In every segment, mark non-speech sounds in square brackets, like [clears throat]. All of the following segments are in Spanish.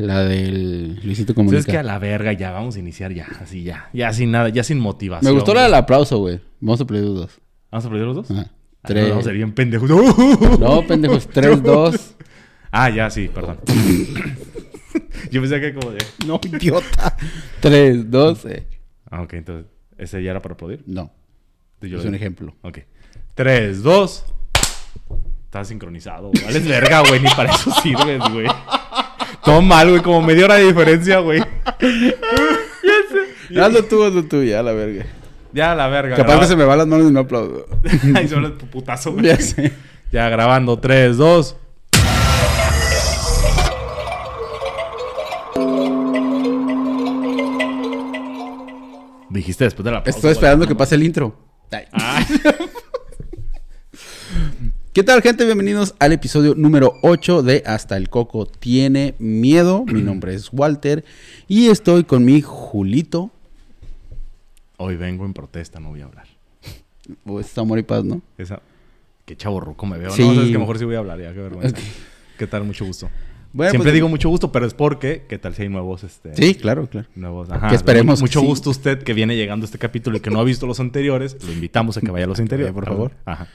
La del Luisito Entonces Comunica. es que a la verga ya, vamos a iniciar ya, así ya. Ya sin nada, ya sin motivación. Me gustó la del aplauso, güey. Vamos a pedir los dos. ¿Vamos a perder los dos? Ajá. Ah, Tres. no, vamos a ser bien pendejos. [laughs] No, pendejos. [laughs] Tres, dos. Ah, ya, sí, perdón. [laughs] Yo pensé que como de... No, idiota. Tres, dos. eh. Ah, ok, entonces, ¿ese ya era para aplaudir? No. Yo- Es un ejemplo. Ok. Tres, dos. Estás sincronizado. Vales verga, güey. Ni para eso sirves, güey. Todo mal, güey. Como media hora de diferencia, güey. [laughs] Hazlo tú, hazlo tú, ya, la verga. Ya, la verga. Capaz graba- que se me van las manos y no aplaudo. [laughs] Ahí se tu putazo, güey. ya sé. Ya grabando. Tres, dos. Dijiste después de la pausa, Estoy esperando que pase el intro. Ah, [laughs] ¿Qué tal, gente? Bienvenidos al episodio número 8 de Hasta el Coco tiene miedo. Mi [clears throat] nombre es Walter y estoy con mi Julito. Hoy vengo en protesta, no voy a hablar. O es amor y paz, ¿no? Esa... Qué chavo ruco me veo. Sí. No, sabes que mejor sí voy a hablar, ya, qué vergüenza. ¿Qué tal? Mucho gusto. Bueno, Siempre pues, digo mucho gusto, pero es porque, ¿qué tal si hay nuevos, este... Sí, claro, claro. Nuevos, ajá. Que esperemos Mucho que gusto usted que viene llegando a este capítulo y que no ha visto los anteriores. Lo invitamos a que vaya a los [laughs] anteriores. por favor. Ajá.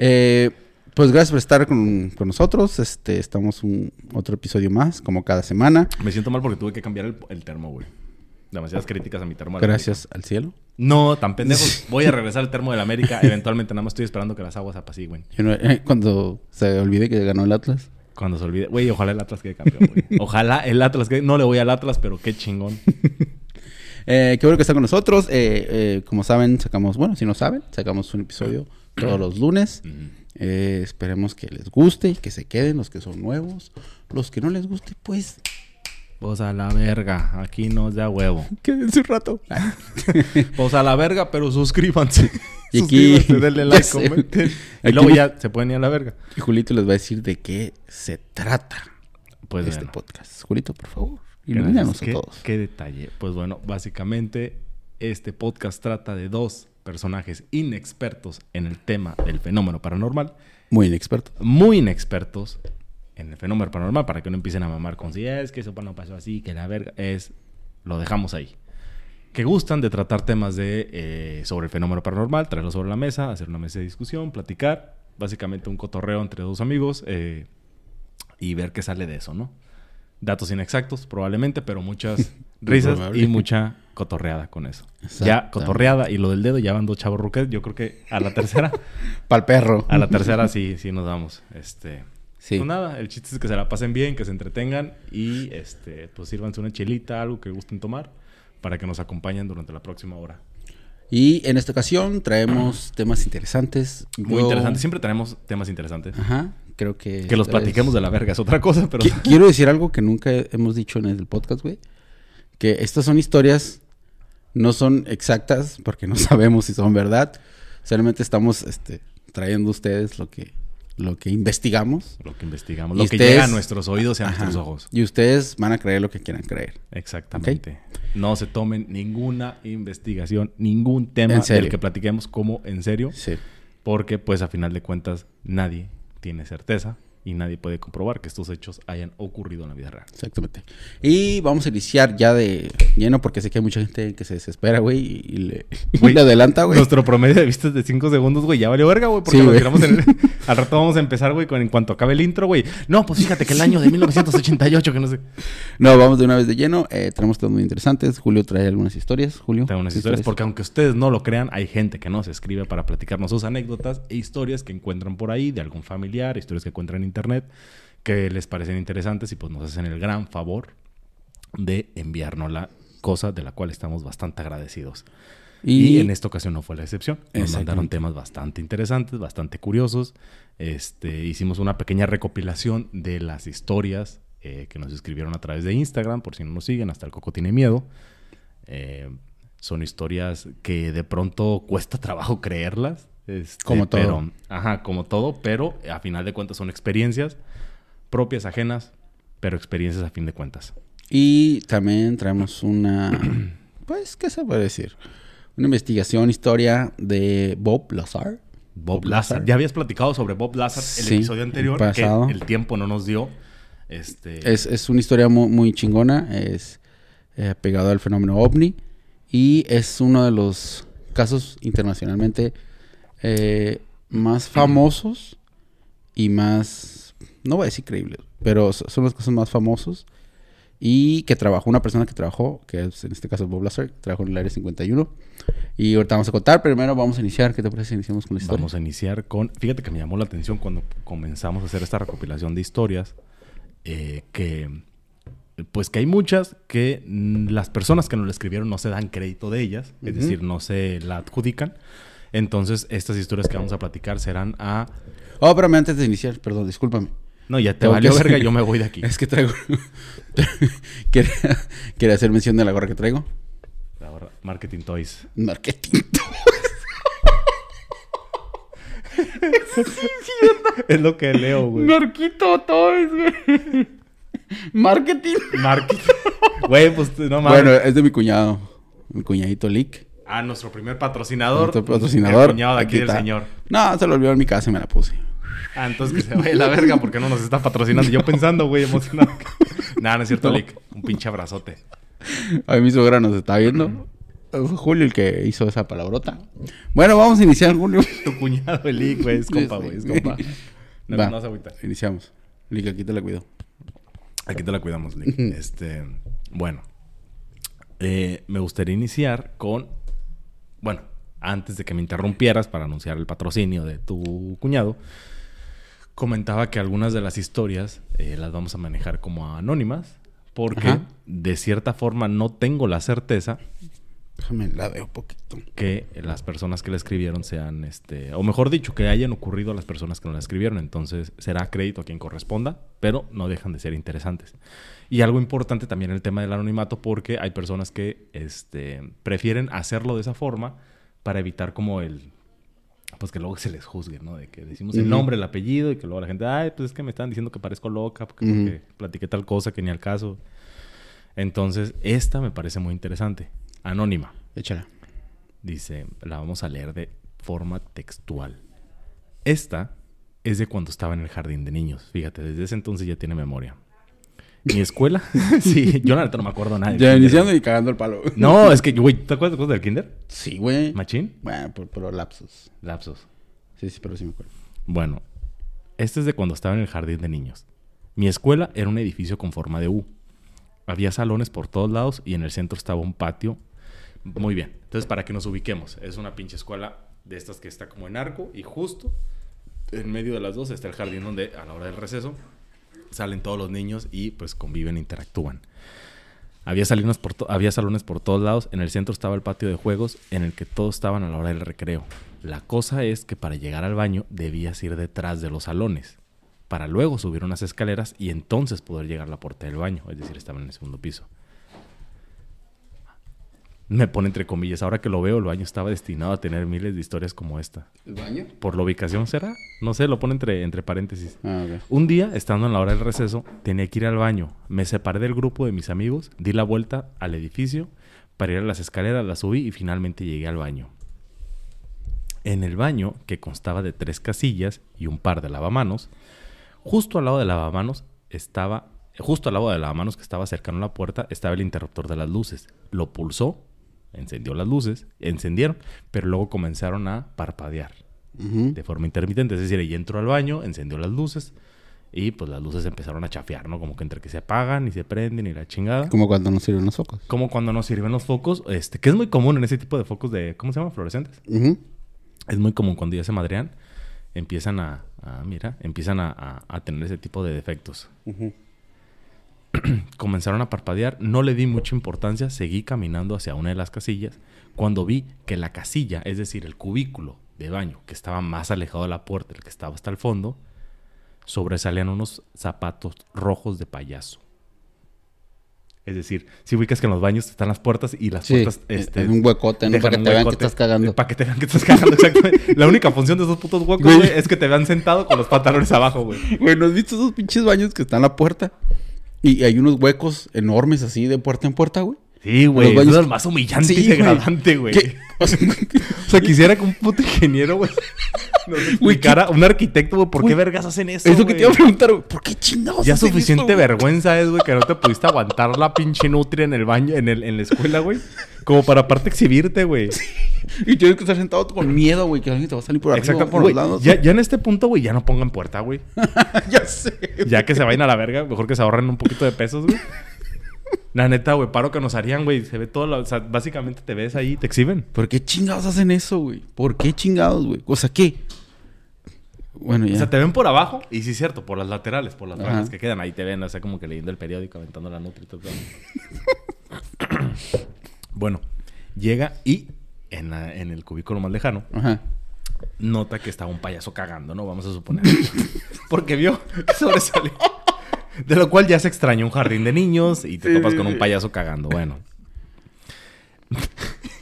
Eh, pues gracias por estar con, con nosotros. Este, estamos un otro episodio más, como cada semana. Me siento mal porque tuve que cambiar el, el termo, güey. Demasiadas críticas a mi termo. Gracias al cielo. No, tan pendejos. Voy a regresar al termo de la América. [laughs] Eventualmente nada más estoy esperando que las aguas apacigüen. No- eh, cuando se olvide que ganó el Atlas. Cuando se olvide. Güey, ojalá el Atlas quede campeón, güey. [laughs] Ojalá el Atlas quede... No le voy al Atlas, pero qué chingón. [laughs] Eh, qué bueno que está con nosotros. Eh, como saben, sacamos, bueno, si no saben, sacamos un episodio [clears throat] todos los lunes. Ujú. Eh, esperemos que les guste y que se queden los que son nuevos. Los que no les guste, pues Pues a la verga. Aquí nos da huevo. [laughs] quédense un rato. [laughs] Pues a la verga, pero suscríbanse. [laughs] Y aquí- Suscríbanse, denle like, comenten. Y luego ya se pueden ir a la verga. Y Julito les va a decir de qué se trata Pues este bueno. podcast. Julito, por favor, ilumínanos a ¿Qué, todos. qué detalle. Pues bueno, básicamente este podcast trata de dos personajes inexpertos en el tema del fenómeno paranormal, Muy inexperto. muy inexpertos en el fenómeno paranormal, para que no empiecen a mamar con si es que eso no pasó así, que la verga es, lo dejamos ahí. Que gustan de tratar temas de eh, sobre el fenómeno paranormal, traerlo sobre la mesa, hacer una mesa de discusión, platicar, básicamente un cotorreo entre dos amigos eh, y ver qué sale de eso, ¿no? Datos inexactos, probablemente, pero muchas [laughs] risas y mucha cotorreada con eso. Ya cotorreada y lo del dedo, ya van dos chavos ruques. Yo creo que a la tercera, [laughs] Pa'l perro. a la tercera sí, sí nos damos. Este, Sí. pues nada, el chiste es que se la pasen bien, que se entretengan y este, pues sírvanse una chelita, algo que gusten tomar, para que nos acompañen durante la próxima hora. Y en esta ocasión traemos temas interesantes. Muy Yo- interesante, siempre tenemos temas interesantes. Ajá, creo que... Que los vez- platiquemos de la verga es otra cosa, pero... Qui- Quiero decir algo que nunca hemos dicho en el podcast, güey. Que estas son historias, no son exactas, porque no [laughs] sabemos si son verdad. Solamente estamos este, trayendo a ustedes lo que, lo que investigamos. Lo que investigamos, Y lo que llega a nuestros oídos y a Ajá. nuestros ojos. Y ustedes van a creer lo que quieran creer. Exactamente. No se tomen ninguna investigación, ningún tema del que platiquemos como en serio, Sí. porque pues a final de cuentas nadie tiene certeza y nadie puede comprobar que estos hechos hayan ocurrido en la vida real. Exactamente. Y vamos a iniciar ya de lleno, porque sé que hay mucha gente que se desespera, güey, y le, [laughs] y Güey, le adelanta, güey. Nuestro promedio de vistas de 5 segundos, güey, ya valió verga, güey, porque Sí, güey. tiramos en el- [laughs] Al rato vamos a empezar, güey, con en cuanto acabe el intro, güey. No, pues fíjate que el año de 1988, que no sé. No, vamos de una vez de lleno. Eh, tenemos temas muy interesantes. Julio trae algunas historias. Julio. Tengo unas ¿qué historias, porque aunque ustedes no lo crean, hay gente que nos escribe para platicarnos sus anécdotas e historias que encuentran por ahí de algún familiar, historias que encuentran en internet, que les parecen interesantes y pues nos hacen el gran favor de enviarnos la cosa de la cual estamos bastante agradecidos. Y, Y, en esta ocasión no fue la excepción. Nos mandaron temas bastante interesantes, bastante curiosos. Este, hicimos una pequeña recopilación de las historias eh, que nos escribieron a través de Instagram, por si no nos siguen, hasta el Coco tiene miedo. Eh, son historias que de pronto cuesta trabajo creerlas. este, Como todo. pero- ajá, como todo, pero a final de cuentas son experiencias propias, ajenas, pero experiencias a fin de cuentas. Y también traemos una. [clears throat] Pues, ¿qué se puede decir? Una investigación, historia de Bob Lazar. Bob Bob Lazar. Lazar. Ya habías platicado sobre Bob Lazar el Sí, episodio anterior, el pasado. que el tiempo no nos dio. Este, Es, es una historia muy, muy chingona. Es eh, pegado al fenómeno ovni. Y es uno de los casos internacionalmente eh, más famosos y más, no voy a decir creíbles, pero so- son los casos más famosos. Y que trabajó, una persona que trabajó, que es en este caso Bob Lazar, trabajó en el área 51. Y ahorita vamos a contar, primero vamos a iniciar. ¿Qué te parece si iniciamos con la historia? Vamos a iniciar con. Fíjate que me llamó la atención cuando comenzamos a hacer esta recopilación de historias. eh, que. Pues que hay muchas que las personas que nos la escribieron no se dan crédito de ellas, es Ujú. decir, no se la adjudican. Entonces, estas historias que vamos a platicar serán a. Oh, espérame, antes de iniciar, perdón, discúlpame. No, ya te Tengo valió que verga, yo me voy de [laughs] aquí. Es que traigo. [laughs] quería, quería hacer mención de la gorra que traigo. Ahora, Marketing Toys. Marketing. [laughs] es lo que leo, güey. Marquito Toys, güey. Marketing. Marketing. Güey, pues no mames. Bueno, es de mi cuñado. Mi cuñadito Lick. Ah, nuestro primer patrocinador. Nuestro patrocinador. El cuñado de aquí, del está. señor. No, se lo olvidó en mi casa y me la puse. Ah, entonces que se vaya a la verga porque no nos está patrocinando. Yo pensando, güey, emocionado. [laughs] Nah, no es cierto, No. Lick. Un pinche abrazote. Hoy mi suegra nos está viendo. Fue Julio el que hizo esa palabrota. Bueno, vamos a iniciar, Julio. [laughs] Tu cuñado, el Lick, güey. Es compa, güey. Es compa. No, Va, no se. Iniciamos. Lick, aquí te la cuido. Aquí te la cuidamos, Lick. Este, bueno. Eh, me gustaría iniciar con... Bueno, antes de que me interrumpieras para anunciar el patrocinio de tu cuñado, comentaba que algunas de las historias eh, las vamos a manejar como anónimas, porque Ajá. de cierta forma no tengo la certeza Déjame la veo un poquito. que las personas que la escribieron sean, este, o mejor dicho, que hayan ocurrido a las personas que no la escribieron. Entonces será crédito a quien corresponda, pero no dejan de ser interesantes. Y algo importante también el tema del anonimato, porque hay personas que este, prefieren hacerlo de esa forma para evitar como el, pues que luego se les juzgue, ¿no? De que decimos el nombre, el apellido y que luego la gente, ay, pues es que me están diciendo que parezco loca porque, porque platiqué tal cosa que ni al caso. Entonces, esta me parece muy interesante. Anónima. Échala. Dice, la vamos a leer de forma textual. Esta es de cuando estaba en el jardín de niños. Fíjate, desde ese entonces ya tiene memoria. Mi escuela, [laughs] sí, yo la neta no me acuerdo nada. Ya iniciando y cagando el palo. No, es que, güey, ¿te acuerdas de cosas del kinder? Sí, güey. ¿Machín? Bueno, por, por lapsos. Lapsos. Sí, sí, pero sí me acuerdo. Bueno, este es de cuando estaba en el jardín de niños. Mi escuela era un edificio con forma de U. Había salones por todos lados y en el centro estaba un patio. Muy bien. Entonces, para que nos ubiquemos, es una pinche escuela de estas que está como en arco y justo en medio de las dos está el jardín donde a la hora del receso salen todos los niños y pues conviven interactúan. Había por había salones por todos lados. En el centro estaba el patio de juegos en el que todos estaban a la hora del recreo. La cosa es que para llegar al baño debías ir detrás de los salones. Para luego subir unas escaleras y entonces poder llegar a la puerta del baño. Es decir, estaban en el segundo piso. Me pone entre comillas. Ahora que lo veo, el baño estaba destinado a tener miles de historias como esta. ¿El baño? ¿Por la ubicación será? No sé, lo pone entre, entre paréntesis. Ah. Un día, estando en la hora del receso, tenía que ir al baño. Me separé del grupo de mis amigos, di la vuelta al edificio para ir a las escaleras, las subí y finalmente llegué al baño. En el baño, que constaba de tres casillas y un par de lavamanos, justo al lado del lavamanos estaba, justo al lado del lavamanos que estaba cercano a la puerta, estaba el interruptor de las luces. Lo pulsó, encendió las luces, encendieron, pero luego comenzaron a parpadear de forma intermitente. Es decir, ella entró al baño, encendió las luces y pues las luces empezaron a chafear, ¿no? Como que entre que se apagan y se prenden y la chingada. Como cuando no sirven los focos. Como cuando no sirven los focos, este, que es muy común en ese tipo de focos de, ¿cómo se llama? Fluorescentes. Es muy común cuando ya se madrean, empiezan a, a, mira, empiezan a, a- a tener ese tipo de defectos. [clears throat] Comenzaron a parpadear, no le di mucha importancia, seguí caminando hacia una de las casillas, cuando vi que la casilla, es decir, el cubículo de baño que estaba más alejado de la puerta, el que estaba hasta el fondo, sobresalían unos zapatos rojos de payaso. Es decir, si ubicas que en los baños están las puertas y las Sí, puertas... Este, en un huecote, ¿no? dejan Para que te vean que estás cagando. Para que te vean que estás [laughs] cagando, exactamente. La única función de esos putos huecos, güey, es que te vean sentado con los pantalones abajo, güey. Güey, ¿no has visto esos pinches baños que están en la puerta? Y hay unos huecos enormes así de puerta en puerta, güey. Sí, güey. Los Es lo más humillante Sí, y degradante, güey. ¿Qué? O sea, [laughs] O sea, quisiera que un puto ingeniero, güey, [laughs] nos explicara, un arquitecto, güey, ¿por qué Güey, vergas hacen eso, eso que te güey? iba a preguntar, güey, ¿por qué chingados Ya hacen suficiente esto, güey? vergüenza es, güey, que no te pudiste aguantar la pinche nutria en el baño, en, el, en la escuela, güey. Como para aparte exhibirte, güey. [laughs] Y tienes que estar sentado con miedo, güey, que alguien te va a salir por arriba, Exacto, por güey. los lados. Ya, ya en este punto, güey, ya no pongan puerta, güey. ya sé. Ya que se vayan a la verga, mejor que se ahorren un poquito de pesos, güey. La neta, güey, paro que nos harían, güey. Se ve todo, la- o sea, básicamente te ves ahí y te exhiben. ¿Por qué chingados hacen eso, güey? ¿Por qué chingados, güey? O sea, ¿qué? Bueno, ya. O sea, te ven por abajo y sí es cierto, por las laterales, por las franjas que quedan ahí te ven, o sea, como que leyendo el periódico, aventando la todo. [coughs] bueno, llega y en, la- en el cubículo más lejano Ajá. nota que estaba un payaso cagando, ¿no? Vamos a suponer. [coughs] Porque vio que sobresalió. De lo cual ya se extraña un jardín de niños y te Sí, topas con un payaso cagando. Bueno.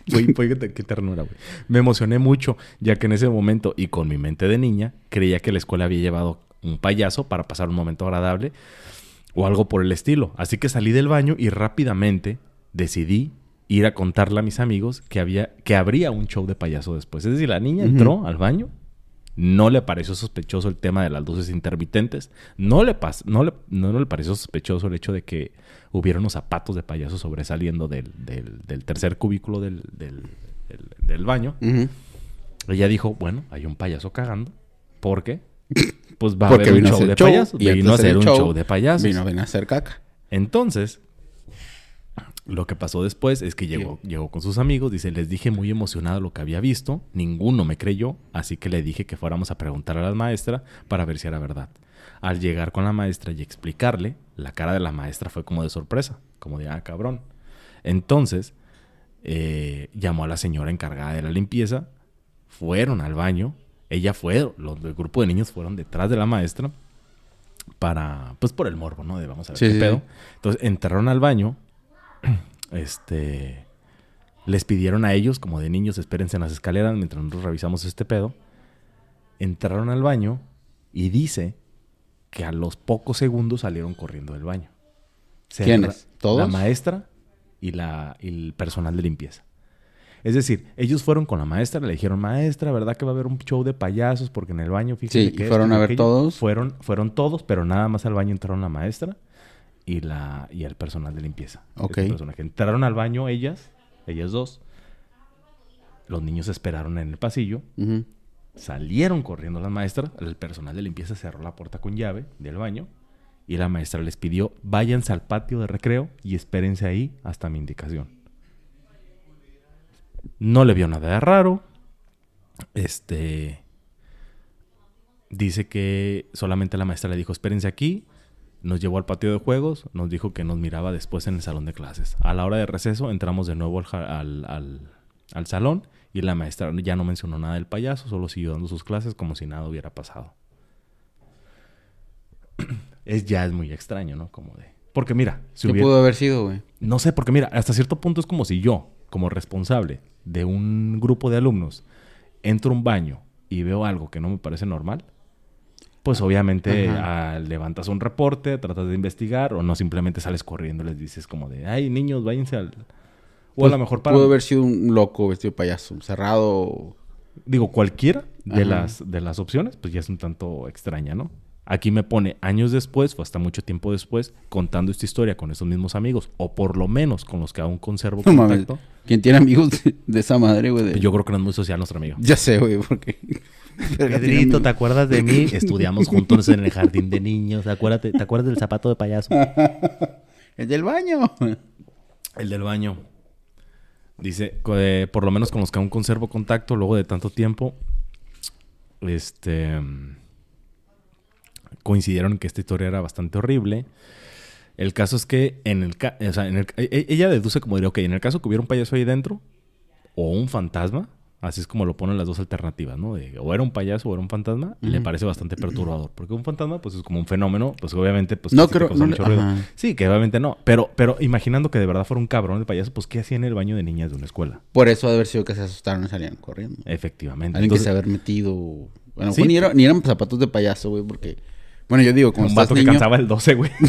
Güey, qué, ternura, güey. Me emocioné mucho, ya que en ese momento, y con mi mente de niña, creía que la escuela había llevado un payaso para pasar un momento agradable o algo por el estilo. Así que salí del baño y rápidamente decidí ir a contarle a mis amigos que había que habría un show de payaso después. Es decir, la niña entró al baño, no le pareció sospechoso el tema de las luces intermitentes, no le, no le, no, no le pareció sospechoso el hecho de que hubiera unos zapatos de payaso sobresaliendo del, del- del tercer cubículo del, del- baño. Ella dijo, bueno, hay un payaso cagando, ¿por qué? [laughs] Pues va Porque a haber un show de show, payasos. y Vino a hacer un show, show de payasos. Vino a venir a hacer caca. Entonces, lo que pasó después es que llegó, llegó con sus amigos, dice, les dije muy emocionado lo que había visto, ninguno me creyó, así que le dije que fuéramos a preguntar a la maestra para ver si era verdad. Al llegar con la maestra y explicarle, la cara de la maestra fue como de sorpresa, como de, ah, cabrón. Entonces, eh, llamó a la señora encargada de la limpieza, fueron al baño, ella fue, los del grupo de niños fueron detrás de la maestra para, pues por el morbo, ¿no? De vamos a ver Sí, qué sí, pedo. Entonces entraron al baño, [clears throat] este, les pidieron a ellos, como de niños, espérense en las escaleras mientras nosotros revisamos este pedo. Entraron al baño y dice que a los pocos segundos salieron corriendo del baño. Se ¿Quiénes? ¿Todos? La maestra y, la, y el personal de limpieza. Es decir, ellos fueron con la maestra, le dijeron, maestra, ¿verdad que va a haber un show de payasos? Porque en el baño, fíjense Sí, que y fueron a ver aquello". todos. Fueron, fueron todos, pero nada más al baño entraron la maestra y, la, y el personal de limpieza. Ok. Personaje. Entraron al baño ellas, ellas dos. Los niños esperaron en el pasillo. Salieron corriendo las maestras. El personal de limpieza cerró la puerta con llave del baño. Y la maestra les pidió, váyanse al patio de recreo y espérense ahí hasta mi indicación. No le vio nada de raro. Este... Dice que solamente la maestra le dijo, espérense aquí. Nos llevó al patio de juegos. Nos dijo que nos miraba después en el salón de clases. A la hora de receso entramos de nuevo al, ja- al- al- al salón. Y la maestra ya no mencionó nada del payaso. Solo siguió dando sus clases como si nada hubiera pasado. [clears throat] Es ya es muy extraño, ¿no? Como de... Porque mira, si ¿Qué hubiera... pudo haber sido, güey? No sé, porque mira, hasta cierto punto es como si yo, como responsable de un grupo de alumnos, entro a un baño y veo algo que no me parece normal, pues obviamente ah, levantas un reporte, tratas de investigar o no simplemente sales corriendo y les dices como de, ay niños, váyanse al... O a Pues, lo mejor para... Pudo haber sido un loco vestido de payaso, cerrado. Digo, cualquiera de Ajá. las, de las opciones, pues ya es un tanto extraña, ¿no? Aquí me pone años después, o hasta mucho tiempo después, contando esta historia con esos mismos amigos, o por lo menos con los que aún conservo [laughs] No contacto. ¿Quién tiene amigos de, de esa madre, güey? de- Yo creo que no es muy social nuestro amigo. Ya sé, güey, porque... [laughs] Pedrito, ¿te acuerdas de mí? [laughs] Estudiamos juntos en el jardín de niños. Acuérdate, ¿Te acuerdas del zapato de payaso? [laughs] El del baño. El del baño. Dice, eh, por lo menos con los que aún conservo contacto luego de tanto tiempo, este, coincidieron en que esta historia era bastante horrible. El caso es que en el, ca- o sea, en el- e- ella deduce como diría, ok, en el caso que hubiera un payaso ahí dentro o un fantasma, así es como lo ponen las dos alternativas, ¿no? De, o era un payaso o era un fantasma, le Ujú. parece bastante perturbador, porque un fantasma pues es como un fenómeno, pues obviamente pues No creo- no le- mucho ruido. ajá. Sí, que obviamente no, pero pero imaginando que de verdad fuera un cabrón de payaso, pues ¿qué hacía en el baño de niñas de una escuela? Por eso ha de haber sido que se asustaron y salían corriendo. Efectivamente. Alguien que se haber metido... Bueno, Sí. ni, era- ni eran zapatos de payaso, güey, porque Bueno, yo digo, como Un vato que niño... el 12, güey. [laughs]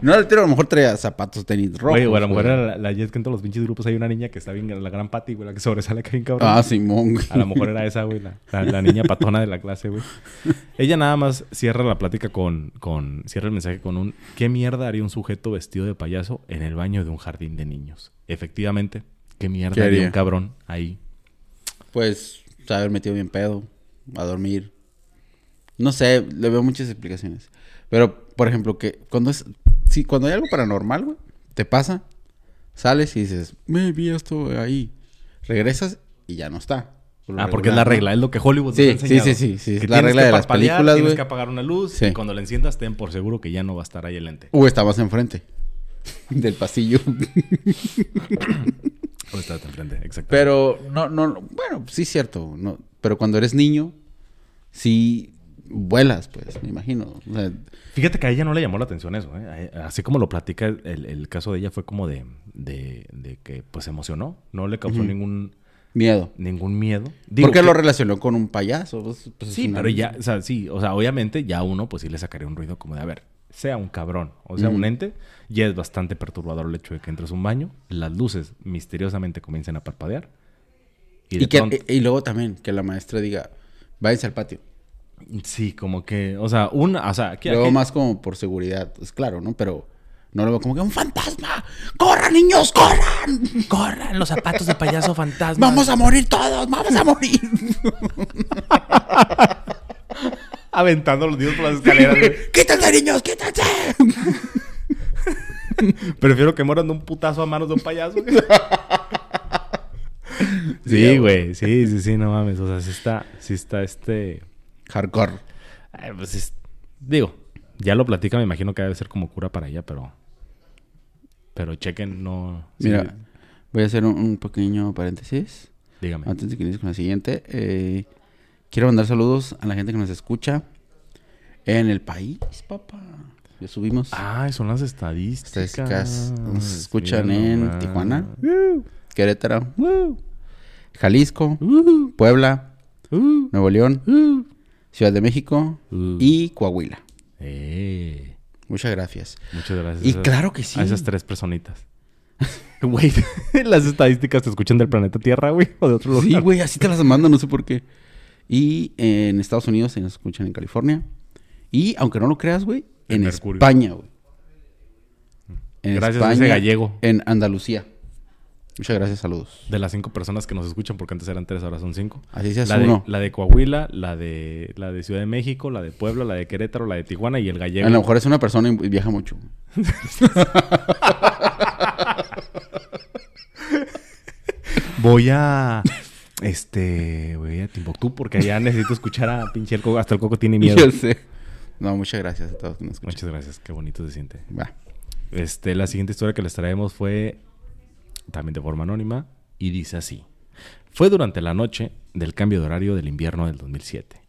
No, el tiro a lo mejor traía zapatos, tenis rojos. Güey, o a lo mejor era la, la Jet que en todos los pinches grupos hay una niña que está bien, la gran Patty, güey, la que sobresale que bien cabrón. Ah, Simón, güey. A lo mejor era esa, güey, la, la- la niña patona de la clase, güey. [laughs] Ella nada más cierra la plática con, con... Cierra el mensaje con un... ¿Qué mierda haría un sujeto vestido de payaso en el baño de un jardín de niños? Efectivamente, ¿qué mierda ¿Qué haría haría? un cabrón ahí? Pues, se haber metido bien pedo, a dormir. No sé, le veo muchas explicaciones. Pero, por ejemplo, que cuando es... Si cuando hay algo paranormal, güey, te pasa, sales y dices, me vi esto ahí. Regresas y ya no está. Por Ah, porque es la regla, es lo que Hollywood Sí, nos ha enseñado. sí, sí, sí, sí, es Que la regla de las películas, Tienes que apagar una luz Sí. y cuando la enciendas ten por seguro que ya no va a estar ahí el ente. O estabas enfrente [laughs] del pasillo. [coughs] O estás enfrente, exacto. Pero, no, no, no, bueno, sí es cierto. No, pero cuando eres niño, sí vuelas, pues, me imagino. O sea, Fíjate que a ella no le llamó la atención eso, ¿eh? A- Así como lo platica, el, el caso de ella fue como de, de, de que pues se emocionó. No le causó ningún, miedo. ningún miedo. Digo Porque que- lo relacionó con un payaso. pues, pues, es Sí, una- pero ya, o sea, sí, o sea, obviamente ya uno pues sí le sacaría un ruido como de, a ver, sea un cabrón, o sea, un ente, ya es bastante perturbador el hecho de que entres a un baño, las luces misteriosamente comiencen a parpadear. Y, que, pronto- y, y luego también que la maestra diga, váyanse al patio. Sí, como que, o sea, una, o sea, aquí, Luego aquí- más como por seguridad, es claro, ¿no? Pero no lo veo como que un fantasma. ¡Corran, niños, corran! corran los zapatos de payaso fantasma. ¡Vamos a morir todos! ¡Vamos a morir! aventando los niños por las escaleras. güey. [laughs] ¡Quítense, niños, quítense! Prefiero que mueran de un putazo a manos de un payaso. sí, güey, sí, sí, sí, no mames, o sea, sí está, sí está este, Hardcore. pues es- digo, ya lo platica, me imagino que debe ser como cura para ella, pero, pero chequen, no, sí, Mira, voy a hacer un, un pequeño paréntesis. dígame. Antes de que inicies con la siguiente, eh, quiero mandar saludos a la gente que nos escucha en el país, papá. Ya subimos Ah, son las estadísticas. estadísticas. Nos escuchan en. Tijuana, Querétaro, Jalisco, Uh, Puebla, Nuevo León. Ciudad de México Uh. y Coahuila. Eh, Muchas gracias. muchas gracias. Y a claro que sí. A esas tres personitas. [laughs] Güey, [laughs] las estadísticas te escuchan del planeta Tierra, güey, o de otro lugar. Sí, güey, así te las mando, no sé por qué. Y en Estados Unidos se nos escuchan en California. Y aunque no lo creas, güey, En Mercurio. España, güey. En Gracias a ese gallego. En Andalucía. Muchas gracias, saludos. De las cinco personas que nos escuchan, porque antes eran tres, ahora son cinco. Así seas La de, la de Coahuila, la de, la de Ciudad de México, la de Puebla, la de Querétaro, la de Tijuana y el gallego. A lo mejor es una persona y viaja mucho. [laughs] Voy a. Este. Voy a Timbuktu porque allá necesito escuchar a pinche el coco. Hasta el coco tiene [laughs] miedo. Yo sé. No, muchas gracias a todos que nos escuchan. Muchas gracias, qué bonito se siente. Va. Este, la siguiente historia que les traemos fue también de forma anónima y dice así. Fue durante la noche del cambio de horario del invierno del 2007.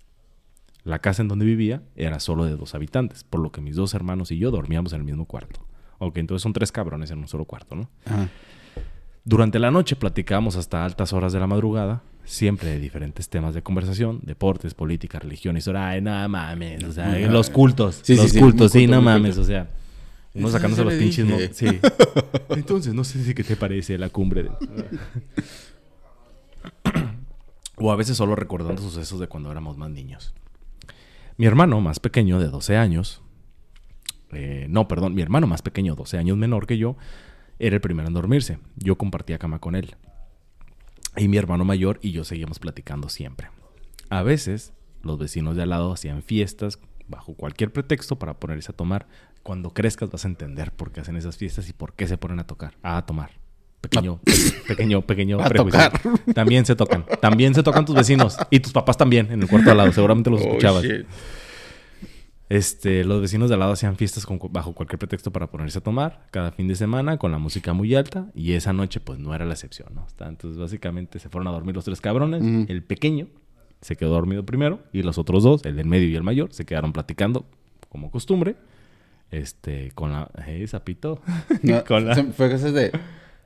La casa en donde vivía era solo de dos habitantes, por lo que mis dos hermanos y yo dormíamos en el mismo cuarto. Ok, entonces son tres cabrones en un solo cuarto, ¿no? Ajá. Durante la noche platicábamos hasta altas horas de la madrugada, siempre de diferentes temas de conversación, deportes, política, religión, historia. Ay, no mames, o sea, los cultos, Sí, los sí, cultos, sí, culto, no mames, culto. o sea, uno sacándose se los pinches. Sí. [laughs] Entonces, no sé si qué te parece la cumbre. de- o a veces solo recordando sucesos de cuando éramos más niños. Mi hermano más pequeño, de 12 años, eh, no, perdón, mi hermano más pequeño, 12 años menor que yo, era el primero en dormirse. Yo compartía cama con él. Y mi hermano mayor y yo seguíamos platicando siempre. A veces, los vecinos de al lado hacían fiestas bajo cualquier pretexto para ponerse a tomar. Cuando crezcas vas a entender por qué hacen esas fiestas y por qué se ponen a tocar. A tomar. Pequeño, [laughs] pequeño, pequeño. A prejuicio. tocar. También se tocan. También se tocan tus vecinos. Y tus papás también, en el cuarto de al lado. Seguramente los Oh, escuchabas. shit. Este, los vecinos de al lado hacían fiestas con- bajo cualquier pretexto para ponerse a tomar cada fin de semana con la música muy alta y esa noche pues no era la excepción, ¿no? Entonces básicamente se fueron a dormir los tres cabrones, el pequeño se quedó dormido primero y los otros dos, el del medio y el mayor, se quedaron platicando como costumbre, este, con la, eh, sapito, No, [laughs] [laughs] con la, Fue cosas de.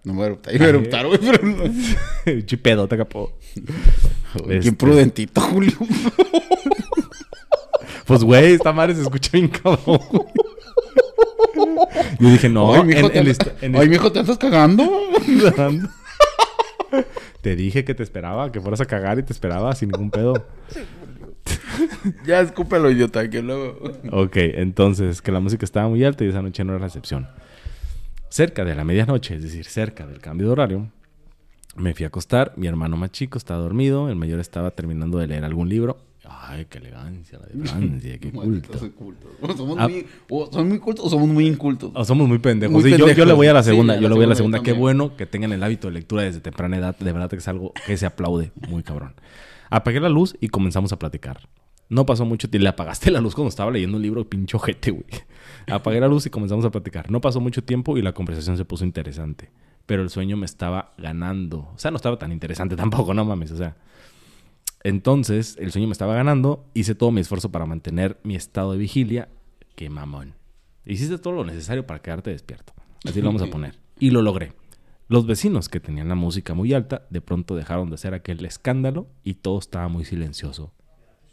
No voy a eruptar. Iba a eruptar, güey, pero no. [laughs] chipedo, te capó. Qué Este- prudentito, Julio. Pues, güey, esta madre se escucha bien cabrón. Yo dije, no, Ay, mijo, en- te, en andas- esta- en Ay, mijo, ¿te estás cagando? Te dije que te esperaba, que fueras a cagar y te esperaba sin ningún pedo. [laughs] ya, escúpelo, idiota, que luego... Ok, entonces, que la música estaba muy alta y esa noche no era la excepción. Cerca de la medianoche, es decir, cerca del cambio de horario, me fui a acostar. Mi hermano más chico estaba dormido, el mayor estaba terminando de leer algún libro. Ay, qué elegancia la de Francia, qué [laughs] culto. O somos, Ah. muy, o son muy cultos o somos muy incultos. O somos muy pendejos. Muy Sí, yo- le voy a la segunda, yo le voy a la segunda. Qué bueno que tengan el hábito de lectura desde temprana edad. De verdad que es algo que se aplaude muy cabrón. Apagué la luz y comenzamos a platicar. No pasó mucho tiempo. Le apagaste la luz cuando estaba leyendo un libro, pincho ojete, güey. Apagué la luz y comenzamos a platicar. No pasó mucho tiempo y la conversación se puso interesante. Pero el sueño me estaba ganando. O sea, no estaba tan interesante [laughs] tampoco, no mames. O sea, entonces el sueño me estaba ganando. Hice todo mi esfuerzo para mantener mi estado de vigilia. Qué mamón. Hiciste todo lo necesario para quedarte despierto. Así lo vamos a [laughs] poner. Y lo logré. Los vecinos que tenían la música muy alta de pronto dejaron de hacer aquel escándalo y todo estaba muy silencioso.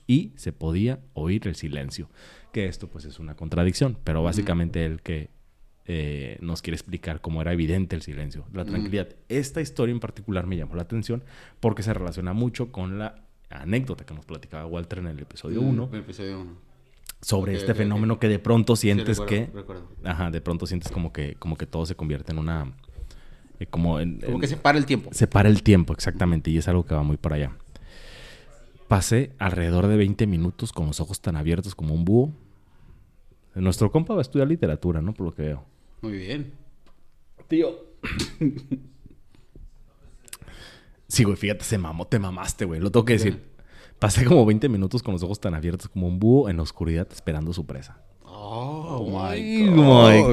Y se podía oír el silencio. Que esto pues es una contradicción, pero básicamente el que eh, nos quiere explicar cómo era evidente el silencio, la tranquilidad. Esta historia en particular me llamó la atención porque se relaciona mucho con la anécdota que nos platicaba Walter en el episodio 1 El episodio 1. sobre este fenómeno que de pronto sientes recuerdo, que recuerdo. ajá de pronto sientes como que como que todo se convierte en una eh, como en, Como en- que se para el tiempo. se para el tiempo exactamente y es algo que va muy para allá pasé alrededor de 20 minutos con los ojos tan abiertos como un búho nuestro compa va a estudiar literatura no por lo que veo Muy bien. tío [coughs] sí güey fíjate se mamó te mamaste güey lo tengo que decir pasé como 20 minutos con los ojos tan abiertos como un búho en la oscuridad esperando su presa Oh, my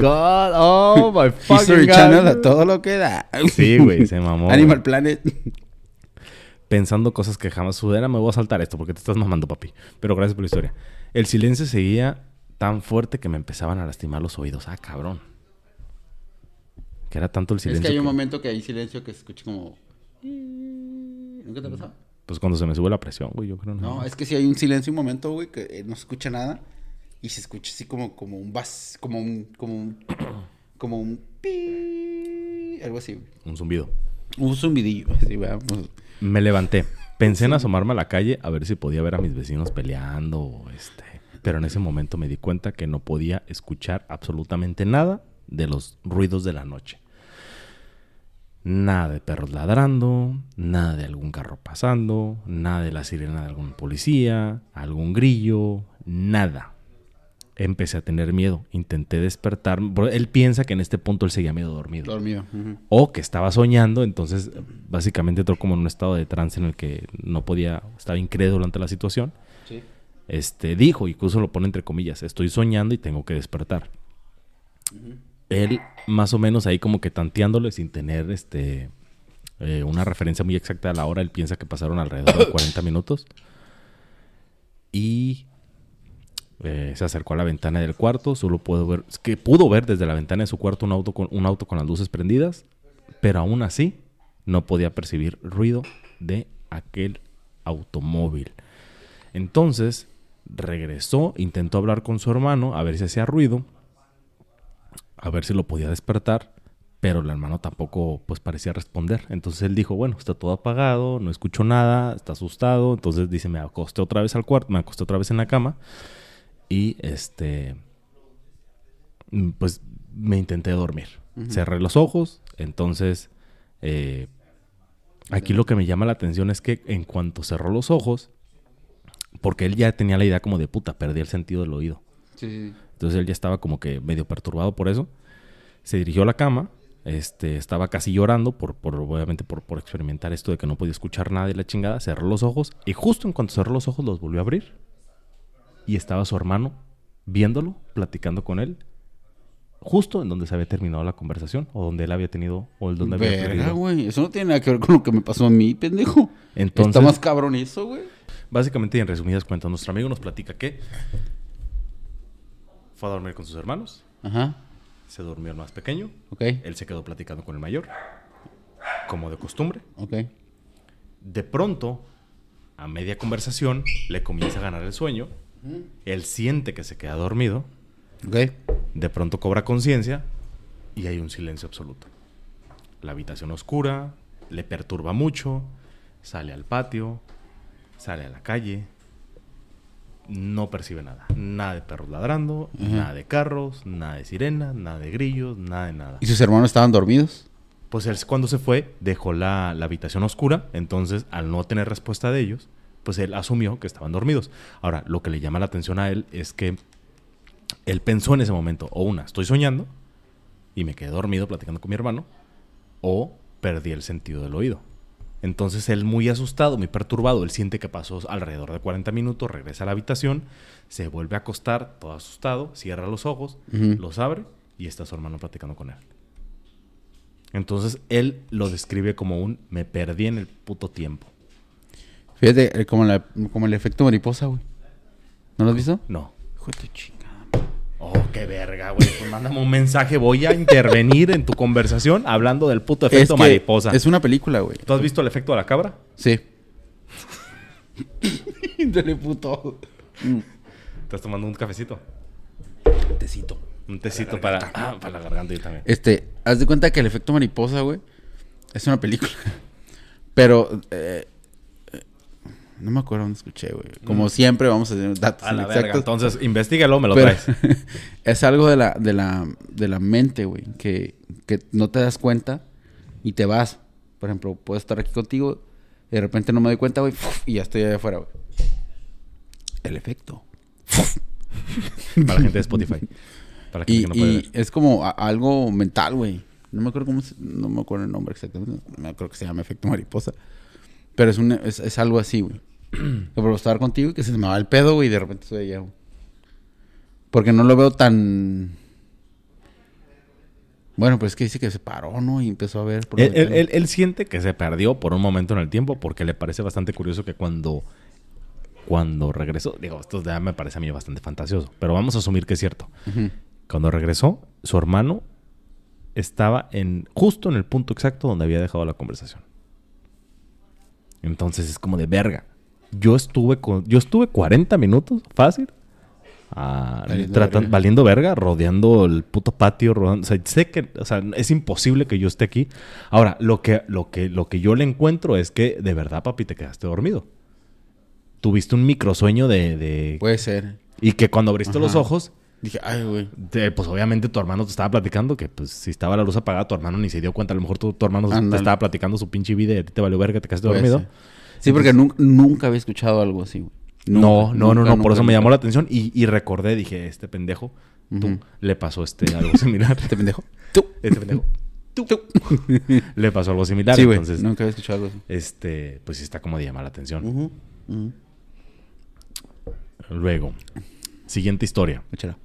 God. Oh, [laughs] my fucking History God. Channel a todo lo que da. Sí, güey, se mamó. Animal güey. Planet. Pensando cosas que jamás sucederán, me voy a saltar esto porque te estás mamando, papi. Pero gracias por la historia. El silencio seguía tan fuerte que me empezaban a lastimar los oídos. Ah, cabrón. Que era tanto el Es silencio. que hay un que- momento que hay silencio que se escucha como... ¿Nunca te ha pasado? Pues cuando se me sube la presión, güey, yo creo. No, es que si hay un silencio un momento, güey, que eh, no se escucha nada y se escucha así como, como un bas, como un, como un, [coughs] como un pi, algo así. güey. Un zumbido. Un zumbidillo, [laughs] así. Pues, Me levanté. Pensé en asomarme a la calle a ver si podía ver a mis vecinos peleando este. Pero en ese momento me di cuenta que no podía escuchar absolutamente nada de los ruidos de la noche. Nada de perros ladrando, nada de algún carro pasando, nada de la sirena de algún policía, algún grillo, nada. Empecé a tener miedo, intenté despertar. Él piensa que en este punto él seguía medio dormido dormido. o que estaba soñando, entonces básicamente entró como en un estado de trance en el que no podía, estaba incrédulo ante la situación. Sí. Este dijo, incluso lo pone entre comillas, estoy soñando y tengo que despertar. Él más o menos ahí como que tanteándole sin tener este eh, una referencia muy exacta a la hora, él piensa que pasaron alrededor de 40 minutos. Y eh, se acercó a la ventana del cuarto, solo pudo ver, que pudo ver desde la ventana de su cuarto un auto con, un auto con las luces prendidas, pero aún así no podía percibir ruido de aquel automóvil. Entonces regresó, intentó hablar con su hermano a ver si hacía ruido, a ver si lo podía despertar, pero el hermano tampoco pues parecía responder. Entonces él dijo, bueno, está todo apagado, no escucho nada, está asustado. Entonces dice, me acosté otra vez al cuarto, me acosté otra vez en la cama y este, mm, pues me intenté dormir. Cerré los ojos, entonces eh, aquí lo que me llama la atención es que en cuanto cerró los ojos, porque él ya tenía la idea como de puta, perdí el sentido del oído. Sí, sí, sí. Entonces él ya estaba como que medio perturbado por eso. Se dirigió a la cama. Este, estaba casi llorando por, por obviamente por, por experimentar esto de que no podía escuchar nada y la chingada. Cerró los ojos y justo en cuanto cerró los ojos los volvió a abrir. Y estaba su hermano viéndolo, platicando con él. Justo en donde se había terminado la conversación o donde él había tenido o el donde había Verga, perdido. güey. Eso no tiene nada que ver con lo que me pasó a mí, pendejo. Entonces, Está más cabrón eso, güey. básicamente y en resumidas cuentas, nuestro amigo nos platica que fue a dormir con sus hermanos, Ajá. se durmió el más pequeño, Ok. Él se quedó platicando con el mayor, como de costumbre. Ok. De pronto, a media conversación, le comienza a ganar el sueño Él siente que se queda dormido, Ok. de pronto cobra conciencia y hay un silencio absoluto. La habitación oscura, le perturba mucho, sale al patio, sale a la calle, no percibe nada. Nada de perros ladrando, nada de carros, nada de sirenas, nada de grillos, nada de nada. ¿Y sus hermanos estaban dormidos? Pues él cuando se fue dejó la, la habitación oscura, entonces al no tener respuesta de ellos, pues él asumió que estaban dormidos. Ahora, lo que le llama la atención a él es que él pensó en ese momento, o una, estoy soñando y me quedé dormido platicando con mi hermano, o perdí el sentido del oído. Entonces él muy asustado, muy perturbado, él siente que pasó alrededor de 40 minutos, regresa a la habitación, se vuelve a acostar, todo asustado, cierra los ojos, los abre y está su hermano platicando con él. Entonces él lo describe como un me perdí en el puto tiempo. Fíjate, eh, como, la- como el efecto mariposa, güey. ¿No lo has visto? No. Hijo de. Oh, qué verga, güey. Pues mándame un mensaje. Voy a intervenir en tu conversación hablando del puto efecto que mariposa. Es una película, güey. ¿Tú has visto el efecto de la cabra? Sí. [laughs] Dale puto. Estás tomando un cafecito. Tecito. Un tecito para, ah, para la garganta yo también. Este, haz de cuenta que el efecto mariposa, güey, es una película. [laughs] Pero, eh, no me acuerdo dónde escuché, güey. Como siempre, vamos a tener datos Mm. A la verga. Entonces, investigalo, me lo Pero traes. [laughs] es algo de la, de la, de la mente, güey, que, que no te das cuenta y te vas. Por ejemplo, puedo estar aquí contigo y de repente no me doy cuenta, güey, [laughs] y ya estoy allá afuera, güey. El efecto. [laughs] Para la gente de Spotify. Para la gente Y, que no puede y ver. es como a- algo mental, güey. No me acuerdo cómo se- no me acuerdo el nombre exactamente. No me acuerdo que se llama efecto mariposa. Pero es un es, es algo así, güey. [clears throat] Por estar contigo y que se me va el pedo, güey, y de repente estoy allá, güey. Porque no lo veo tan bueno, pues es que dice que se paró, ¿no? Y empezó a ver por Él, él- ventana. él- él siente que se perdió por un momento en el tiempo porque le parece bastante curioso que cuando, cuando regresó, digo, esto ya me parece a mí bastante fantasioso, pero vamos a asumir que es cierto. Cuando regresó, su hermano estaba en justo en el punto exacto donde había dejado la conversación. Entonces es como de verga. Yo estuve con, yo estuve 40 minutos fácil ah, Valiendo tratan- verga. valiendo verga, rodeando el puto patio, rodando, o sea, sé que, o sea, es imposible que yo esté aquí. Ahora, lo que, lo que, lo que yo le encuentro es que de verdad, papi, te quedaste dormido. Tuviste un microsueño de, de Puede ser. y que cuando abriste los ojos, Dije, ay, güey. pues obviamente tu hermano te estaba platicando que pues si estaba la luz apagada, tu hermano ni se dio cuenta. A lo mejor tu, tu hermano te estaba platicando su pinche vida y a ti te valió verga, te quedaste dormido. ser. Sí, porque nun- nunca había escuchado algo así, güey. no, no, no, no. Por eso me llamó la atención y, y recordé, dije, este pendejo, tú, le pasó este algo similar. [laughs] ¿Este pendejo? Tú. este pendejo, [laughs] tú, [laughs] le pasó algo similar. Sí, güey. Nunca había escuchado algo así. este, pues sí está como de llamar la atención. Luego, siguiente historia. Échala.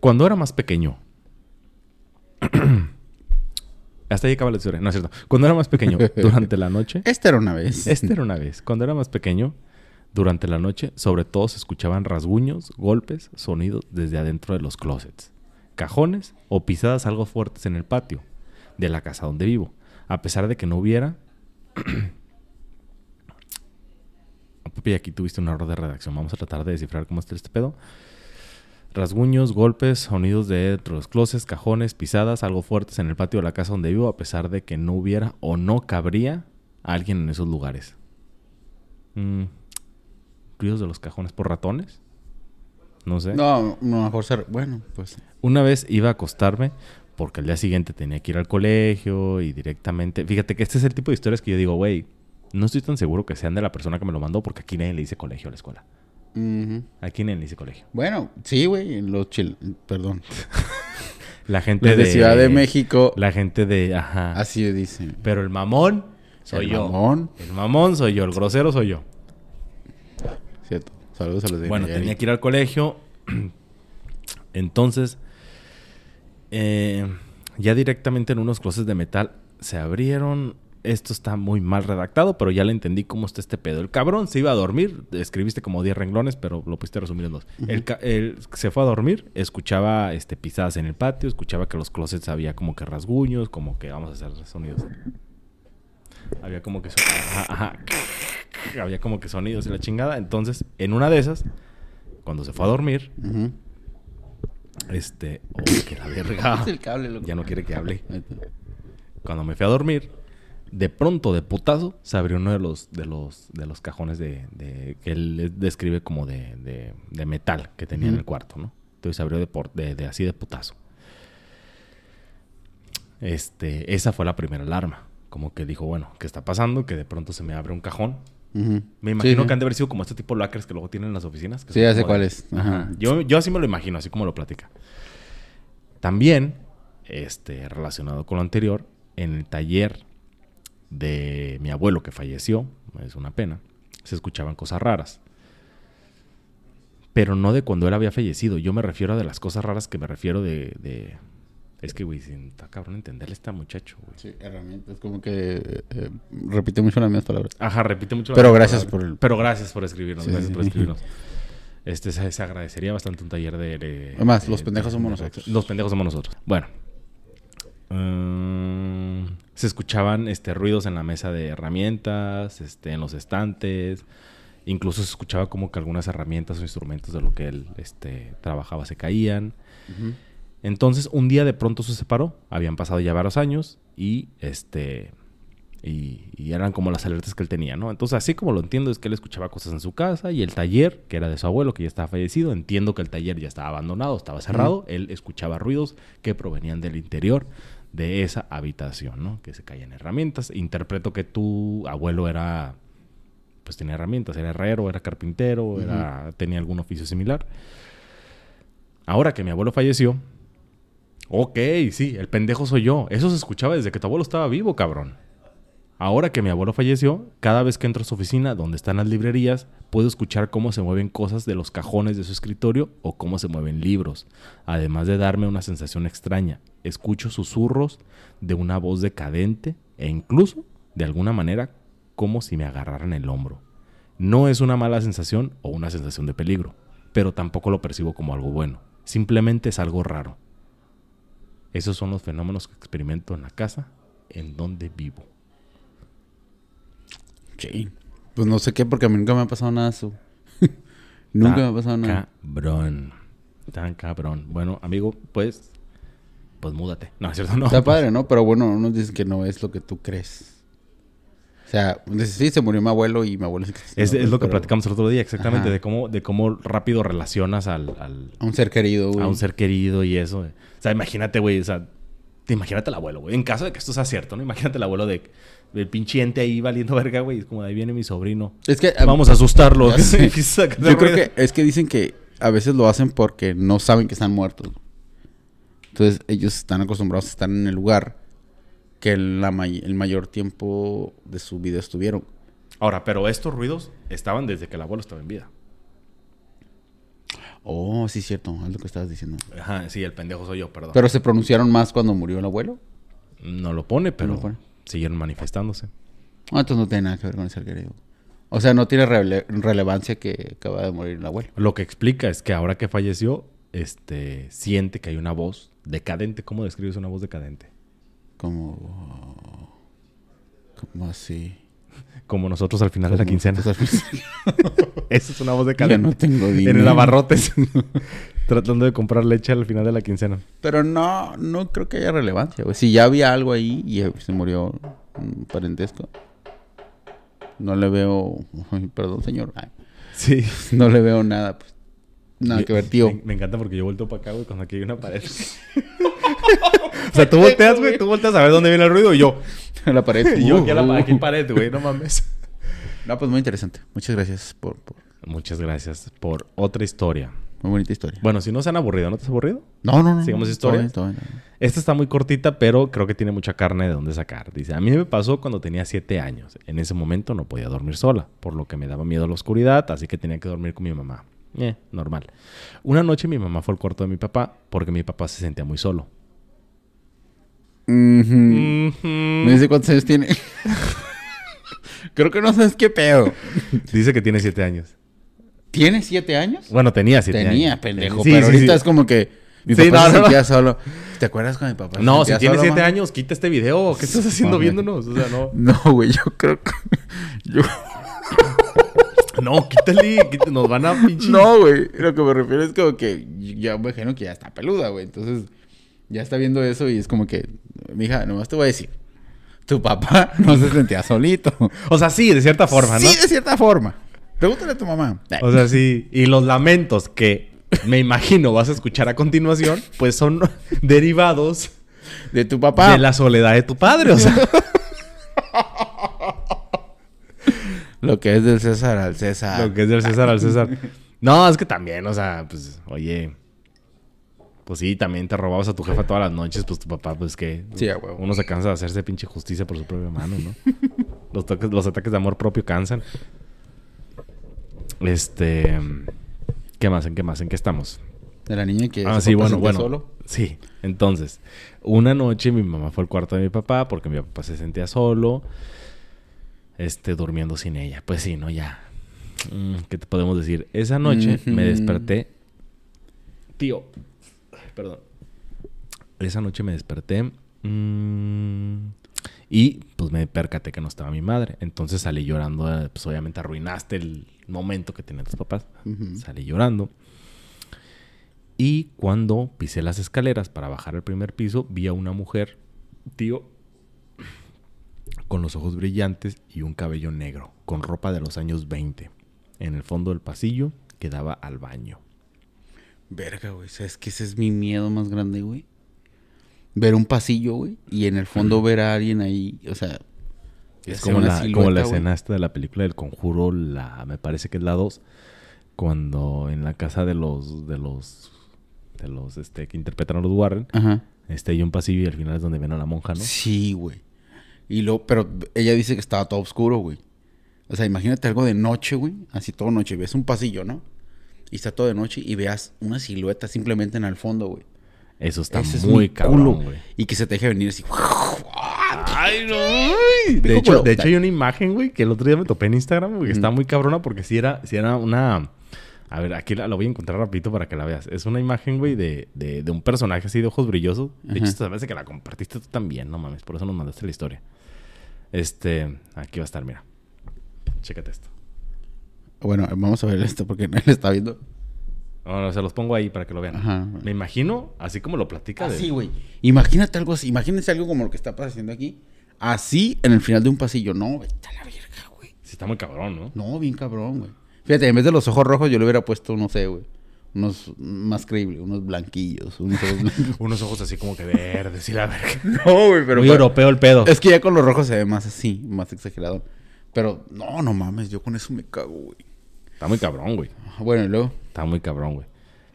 Cuando era más pequeño. [clears throat] Hasta ahí acaba la historia. No es cierto. Cuando era más pequeño, [laughs] durante la noche. Esta era una vez. Este era una vez. Cuando era más pequeño, durante la noche, sobre todo se escuchaban rasguños, golpes, sonidos desde adentro de los closets, cajones o pisadas algo fuertes en el patio de la casa donde vivo. A pesar de que no hubiera. [coughs] Papi, aquí tuviste un error de redacción. Vamos a tratar de descifrar cómo está este pedo. Rasguños, golpes, sonidos de los closets, cajones, pisadas, algo fuertes en el patio de la casa donde vivo, a pesar de que no hubiera o no cabría alguien en esos lugares. Mm, ¿Ruidos de los cajones por ratones? No sé. No, no, mejor ser. Bueno, pues. Una vez iba a acostarme porque al día siguiente tenía que ir al colegio y directamente... Fíjate que este es el tipo de historias que yo digo, güey, no estoy tan seguro que sean de la persona que me lo mandó porque aquí nadie le dice colegio a la escuela. Ujú. Aquí nadie le dice colegio. Bueno, sí, güey. en Los chil... Perdón. [laughs] La gente Los de Ciudad de México. La gente de... Ajá. Así dicen. Pero el mamón soy El yo. mamón. El mamón soy yo. El grosero soy yo. Cierto. Saludos a los de Bueno, Nayarit. tenía que ir al colegio. [clears throat] Entonces, eh, ya directamente en unos closets de metal se abrieron. Esto está muy mal redactado, pero ya le entendí cómo está este pedo. El cabrón se iba a dormir. Escribiste como 10 renglones, pero lo pusiste a resumir en dos. el, se fue a dormir, escuchaba este, pisadas en el patio, escuchaba que los closets había como que rasguños, como que vamos a hacer sonidos. Había como que... so- ajá, ajá. había como que sonidos y la chingada. Entonces, en una de esas, Cuando se fue a dormir, este... ¡Oh, que la verga! [laughs] Es el cable, loco. Ya no quiere que hable. Cuando me fui a dormir, de pronto, de putazo, se abrió uno de los, de los, de los cajones de, de- que él describe como de, de- de metal que tenía en el cuarto, ¿no? Entonces se abrió de, por- de- de así de putazo. Este, esa fue la primera alarma. Como que dijo, bueno, ¿qué está pasando? Que de pronto se me abre un cajón. Ujú. Me imagino Sí, que han de haber sido como este tipo de lockers que luego tienen en las oficinas. que Sí, ya sé como cuál de- es. Ajá. Yo, yo así me lo imagino, así como lo platica. También, este, relacionado con lo anterior, en el taller de mi abuelo que falleció, es una pena, se escuchaban cosas raras. Pero no de cuando él había fallecido. Yo me refiero a de las cosas raras que me refiero de... de- Es que, güey, sin- está cabrón entenderle a este muchacho, güey. Sí, herramientas. Como que eh, repite mucho las mismas palabras. Ajá, repite mucho. la Pero gracias palabra. por el- Pero gracias por escribirnos, Sí, gracias sí. por escribirnos. Este, se, se agradecería bastante un taller de... de- Además, de- los pendejos de- somos nosotros. Los pendejos somos nosotros. Bueno. Mm, se escuchaban este, ruidos en la mesa de herramientas, este, en los estantes. Incluso se escuchaba como que algunas herramientas o instrumentos de lo que él este, trabajaba se caían. Entonces, un día de pronto se separó. Habían pasado ya varios años y este. Y, y eran como las alertas que él tenía, ¿no? Entonces, así como lo entiendo, es que él escuchaba cosas en su casa y el taller, que era de su abuelo, que ya estaba fallecido, entiendo que el taller ya estaba abandonado, estaba cerrado. Él escuchaba ruidos que provenían del interior de esa habitación, ¿no? Que se caían herramientas. Interpreto que tu abuelo era. Pues tenía herramientas, era herrero, era carpintero, era, tenía algún oficio similar. Ahora que mi abuelo falleció, Ok, sí, el pendejo soy yo. Eso se escuchaba desde que tu abuelo estaba vivo, cabrón. Ahora que mi abuelo falleció, cada vez que entro a su oficina, donde están las librerías, puedo escuchar cómo se mueven cosas de los cajones de su escritorio o cómo se mueven libros, además de darme una sensación extraña. Escucho susurros de una voz decadente e incluso, de alguna manera, como si me agarraran el hombro. No es una mala sensación o una sensación de peligro, pero tampoco lo percibo como algo bueno. Simplemente es algo raro. Esos son los fenómenos que experimento en la casa en donde vivo. Pues no sé qué, porque a mí nunca me ha pasado nada eso. [laughs] nunca me ha pasado nada. Cabrón. Tan cabrón. Bueno, amigo, pues. Pues múdate. No, es cierto, no. Está padre, ¿no? Pero bueno, unos dicen que no es lo que tú crees. O sea, sí, se murió mi abuelo y mi abuelo Es, no, es lo que platicamos el otro día, exactamente, Ajá. de cómo, de cómo rápido relacionas al, al- A un ser querido, güey. a un ser querido y eso. O sea, imagínate, güey, o sea, te imagínate al abuelo, güey. En caso de que esto sea cierto, ¿no? Imagínate el abuelo de, del pinche ente ahí valiendo [laughs] verga, güey. Es como de ahí viene mi sobrino. Es que... Vamos a asustarlo. [laughs] Yo creo que es que dicen que a veces lo hacen porque no saben que están muertos. Entonces ellos están acostumbrados a estar en el lugar que la may- el mayor tiempo de su vida estuvieron. Ahora, pero estos ruidos estaban desde que el abuelo estaba en vida. Oh, sí, cierto, es lo que estabas diciendo. Ajá, sí, el pendejo soy yo, perdón. Pero se pronunciaron más cuando murió el abuelo. no lo pone, pero lo pone. Siguieron manifestándose. Ah, entonces no tiene nada que ver con el ser querido. O sea, no tiene rele- relevancia que acaba de morir el abuelo. Lo que explica es que ahora que falleció, este, siente que hay una voz decadente. ¿Cómo describes una voz decadente? Como... Como así. [laughs] Como nosotros al final de la quincena. [laughs] Esa es una voz decadente. no tengo dinero. en el abarrotes. [laughs] Tratando de comprar leche al final de la quincena. Pero no, no creo que haya relevancia, güey. Si ya había algo ahí y eh, se murió un parentesco, no le veo... [laughs] Perdón, señor. Ay, Sí. [laughs] no le veo nada, pues. Nada que ver, tío. Me, me encanta porque yo vuelto para acá, güey, cuando aquí hay una pared. [laughs] o sea, tú volteas, güey, tú volteas a ver dónde viene el ruido y yo. la pared. Y yo aquí, a la, Uh, aquí pared, güey, no mames. No, pues muy interesante. Muchas gracias por... por- Muchas gracias por otra historia. Muy bonita historia. Bueno, si no se han aburrido, ¿no te has aburrido? No, no, no. ¿Sigamos no, historias? todo bien, todo bien. Esta está muy cortita, pero creo que tiene mucha carne de dónde sacar. Dice, a mí me pasó cuando tenía siete años. En ese momento no podía dormir sola, por lo que me daba miedo la oscuridad, así que tenía que dormir con mi mamá. Eh, normal. Una noche mi mamá fue al cuarto de mi papá porque mi papá se sentía muy solo. Mm. Me dice cuántos años tiene. [laughs] Creo que no sabes qué pedo. Dice que tiene siete años. ¿Tiene siete años? Bueno, tenía siete años. Tenía, pendejo. Sí, pero sí, ahorita sí. es como que mi papá no, se no, solo. ¿Te acuerdas cuando mi papá se No, si sentía tiene solo, siete man? años, quita este video. ¿Qué estás haciendo viéndonos? O sea, no. [laughs] No, güey, yo creo que... [laughs] Yo... No, quítale, quítale, nos van a pinche. No, güey. Lo que me refiero es como que ya me imagino que ya está peluda, güey. Entonces, ya está viendo eso y es como que, mija, nomás te voy a decir. Tu papá [laughs] no se sentía solito. O sea, sí, de cierta forma, ¿no? Sí, de cierta forma. Pregúntale a tu mamá. O sea, sí. Y los lamentos que me imagino vas a escuchar a continuación, pues son [laughs] derivados de tu papá. de la soledad de tu padre. O sea, [laughs] Lo que es del César al César. lo que es del César al César. No, es que también, o sea, pues, oye. Pues sí, también te robabas a tu jefa todas las noches, pues tu papá, pues que. Sí, a huevo. Uno se cansa de hacerse pinche justicia por su propia mano, ¿no? [laughs] los, toques- los ataques de amor propio cansan. Este. ¿Qué más? ¿En qué más? ¿En qué estamos? De la niña que Ah, sí, bueno, bueno. solo. Sí, entonces, una noche mi mamá fue al cuarto de mi papá porque mi papá se sentía solo, este, durmiendo sin ella. Pues sí, ¿no? Ya. Mm, ¿Qué te podemos decir? Esa noche me desperté. Tío, perdón. Esa noche me desperté. mm, y pues me percaté que no estaba mi madre. Entonces salí llorando. eh, Pues obviamente arruinaste el momento que tenían tus papás. Salí llorando. Y cuando pisé las escaleras para bajar al primer piso, vi a una mujer, tío, con los ojos brillantes y un cabello negro, con ropa de los años 20, en el fondo del pasillo que daba al baño. Verga, güey. ¿Sabes que ese es mi miedo más grande, güey? Ver un pasillo, güey. Y en el fondo ver a alguien ahí. O sea. Es como una la, como la güey. escena esta de la película del conjuro, la, me parece que es la 2, cuando en la casa de los, de los, de los, este, que interpretan a los Warren, Ajá. este, hay un pasillo y al final es donde ven a la monja, ¿no? Sí, güey. Y lo, pero ella dice que estaba todo oscuro, güey. O sea, imagínate algo de noche, güey. Así todo noche. Ves un pasillo, ¿no? Y está todo de noche y veas una silueta simplemente en el fondo, güey. Eso está Ese es muy mi cabrón, culo. güey. Y que se te deje venir así. Ay, no. De hecho, de hecho, hay una imagen, güey, que el otro día me topé en Instagram, güey, que está muy cabrona porque si era, si era una. A ver, aquí la, la voy a encontrar rapidito para que la veas. Es una imagen, güey, de, de, de un personaje así de ojos brillosos. De hecho, Ajá. esta vez que la compartiste tú también, no mames, por eso nos mandaste la historia. Este, aquí va a estar, mira. Chécate esto. Bueno, vamos a ver esto porque no le está viendo. No, no, se los pongo ahí para que lo vean. Ajá. Me imagino, así como lo platica. Así, güey. Imagínate algo así. Imagínense algo como lo que está pasando aquí. Así en el final de un pasillo. No, vete a la verga, güey. Sí, está muy cabrón, ¿no? No, bien cabrón, güey. Fíjate, en vez de los ojos rojos yo le hubiera puesto, no sé, güey. Unos más creíbles, unos blanquillos, unos ojos [laughs] blancos. Unos ojos así como que verdes y la verga. [laughs] no, güey, Muy europeo el pedo. Es que ya con los rojos se ve más así, más exagerado. Pero no, no mames, yo con eso me cago, güey. Está muy cabrón, güey. Bueno, y luego. Está muy cabrón, güey.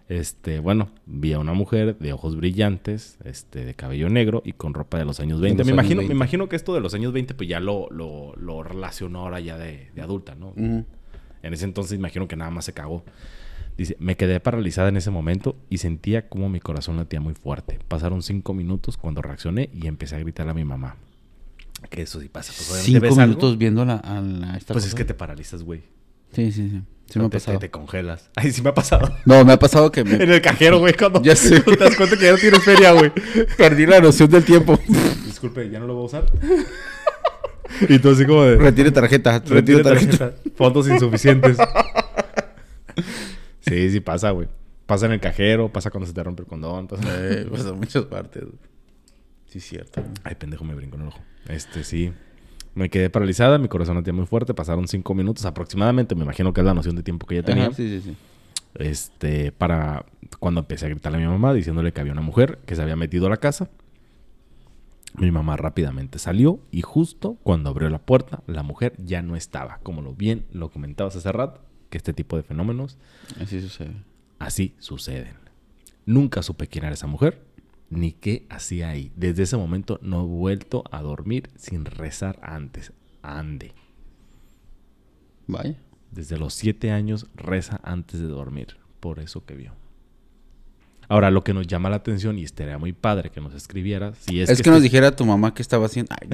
Este, bueno, vi a una mujer de ojos brillantes, este, de cabello negro y con ropa de los años 20. los me, años imagino, 20. me imagino que esto de los años 20, pues ya lo, lo, lo relacionó ahora ya de, de adulta, ¿no? En ese entonces imagino que nada más se cagó. Dice, me quedé paralizada en ese momento y sentía como mi corazón latía muy fuerte. Pasaron cinco minutos cuando reaccioné y empecé a gritar a mi mamá. Que eso sí pasa. Pues, Cinco ves algo, minutos viendo la, a la- esta Pues cosa. es que te paralizas, güey. Sí, sí, sí. Sí me ha pasado. te- te congelas. [laughs] Ay, sí me ha pasado. No, me ha pasado que me [laughs] en el cajero, güey, cuando Ya sé. [laughs] te das cuenta que ya no tienes feria, güey. perdí la noción del tiempo. Disculpe, ¿ya no lo voy a usar? y tú así como de... Retire tarjeta, retire tarjeta. tarjeta. Fondos insuficientes. sí, sí pasa, güey. Pasa en el cajero, pasa cuando se te rompe el condón. Pasa... Eh, pues en muchas partes. Sí, cierto. Ay, pendejo, me brinco en el ojo. Este, sí. Me quedé paralizada, mi corazón latía muy fuerte. Pasaron cinco minutos aproximadamente. Me imagino que es la noción de tiempo que ya tenía. Ajá, sí, sí, sí. Este, para cuando empecé a gritarle a mi mamá diciéndole que había una mujer que se había metido a la casa. Mi mamá rápidamente salió y justo cuando abrió la puerta, la mujer ya no estaba. Como lo bien lo comentabas hace rato, que este tipo de fenómenos Así sucede. así suceden. Nunca supe quién era esa mujer ni qué hacía ahí. Desde ese momento no he vuelto a dormir sin rezar antes. Ande. Vaya. Desde los siete años reza antes de dormir. Por eso que vio. Ahora, lo que nos llama la atención, y estaría muy padre que nos escribiera, si es, Es, que, nos dijera tu mamá qué estaba haciendo. [laughs] Ay,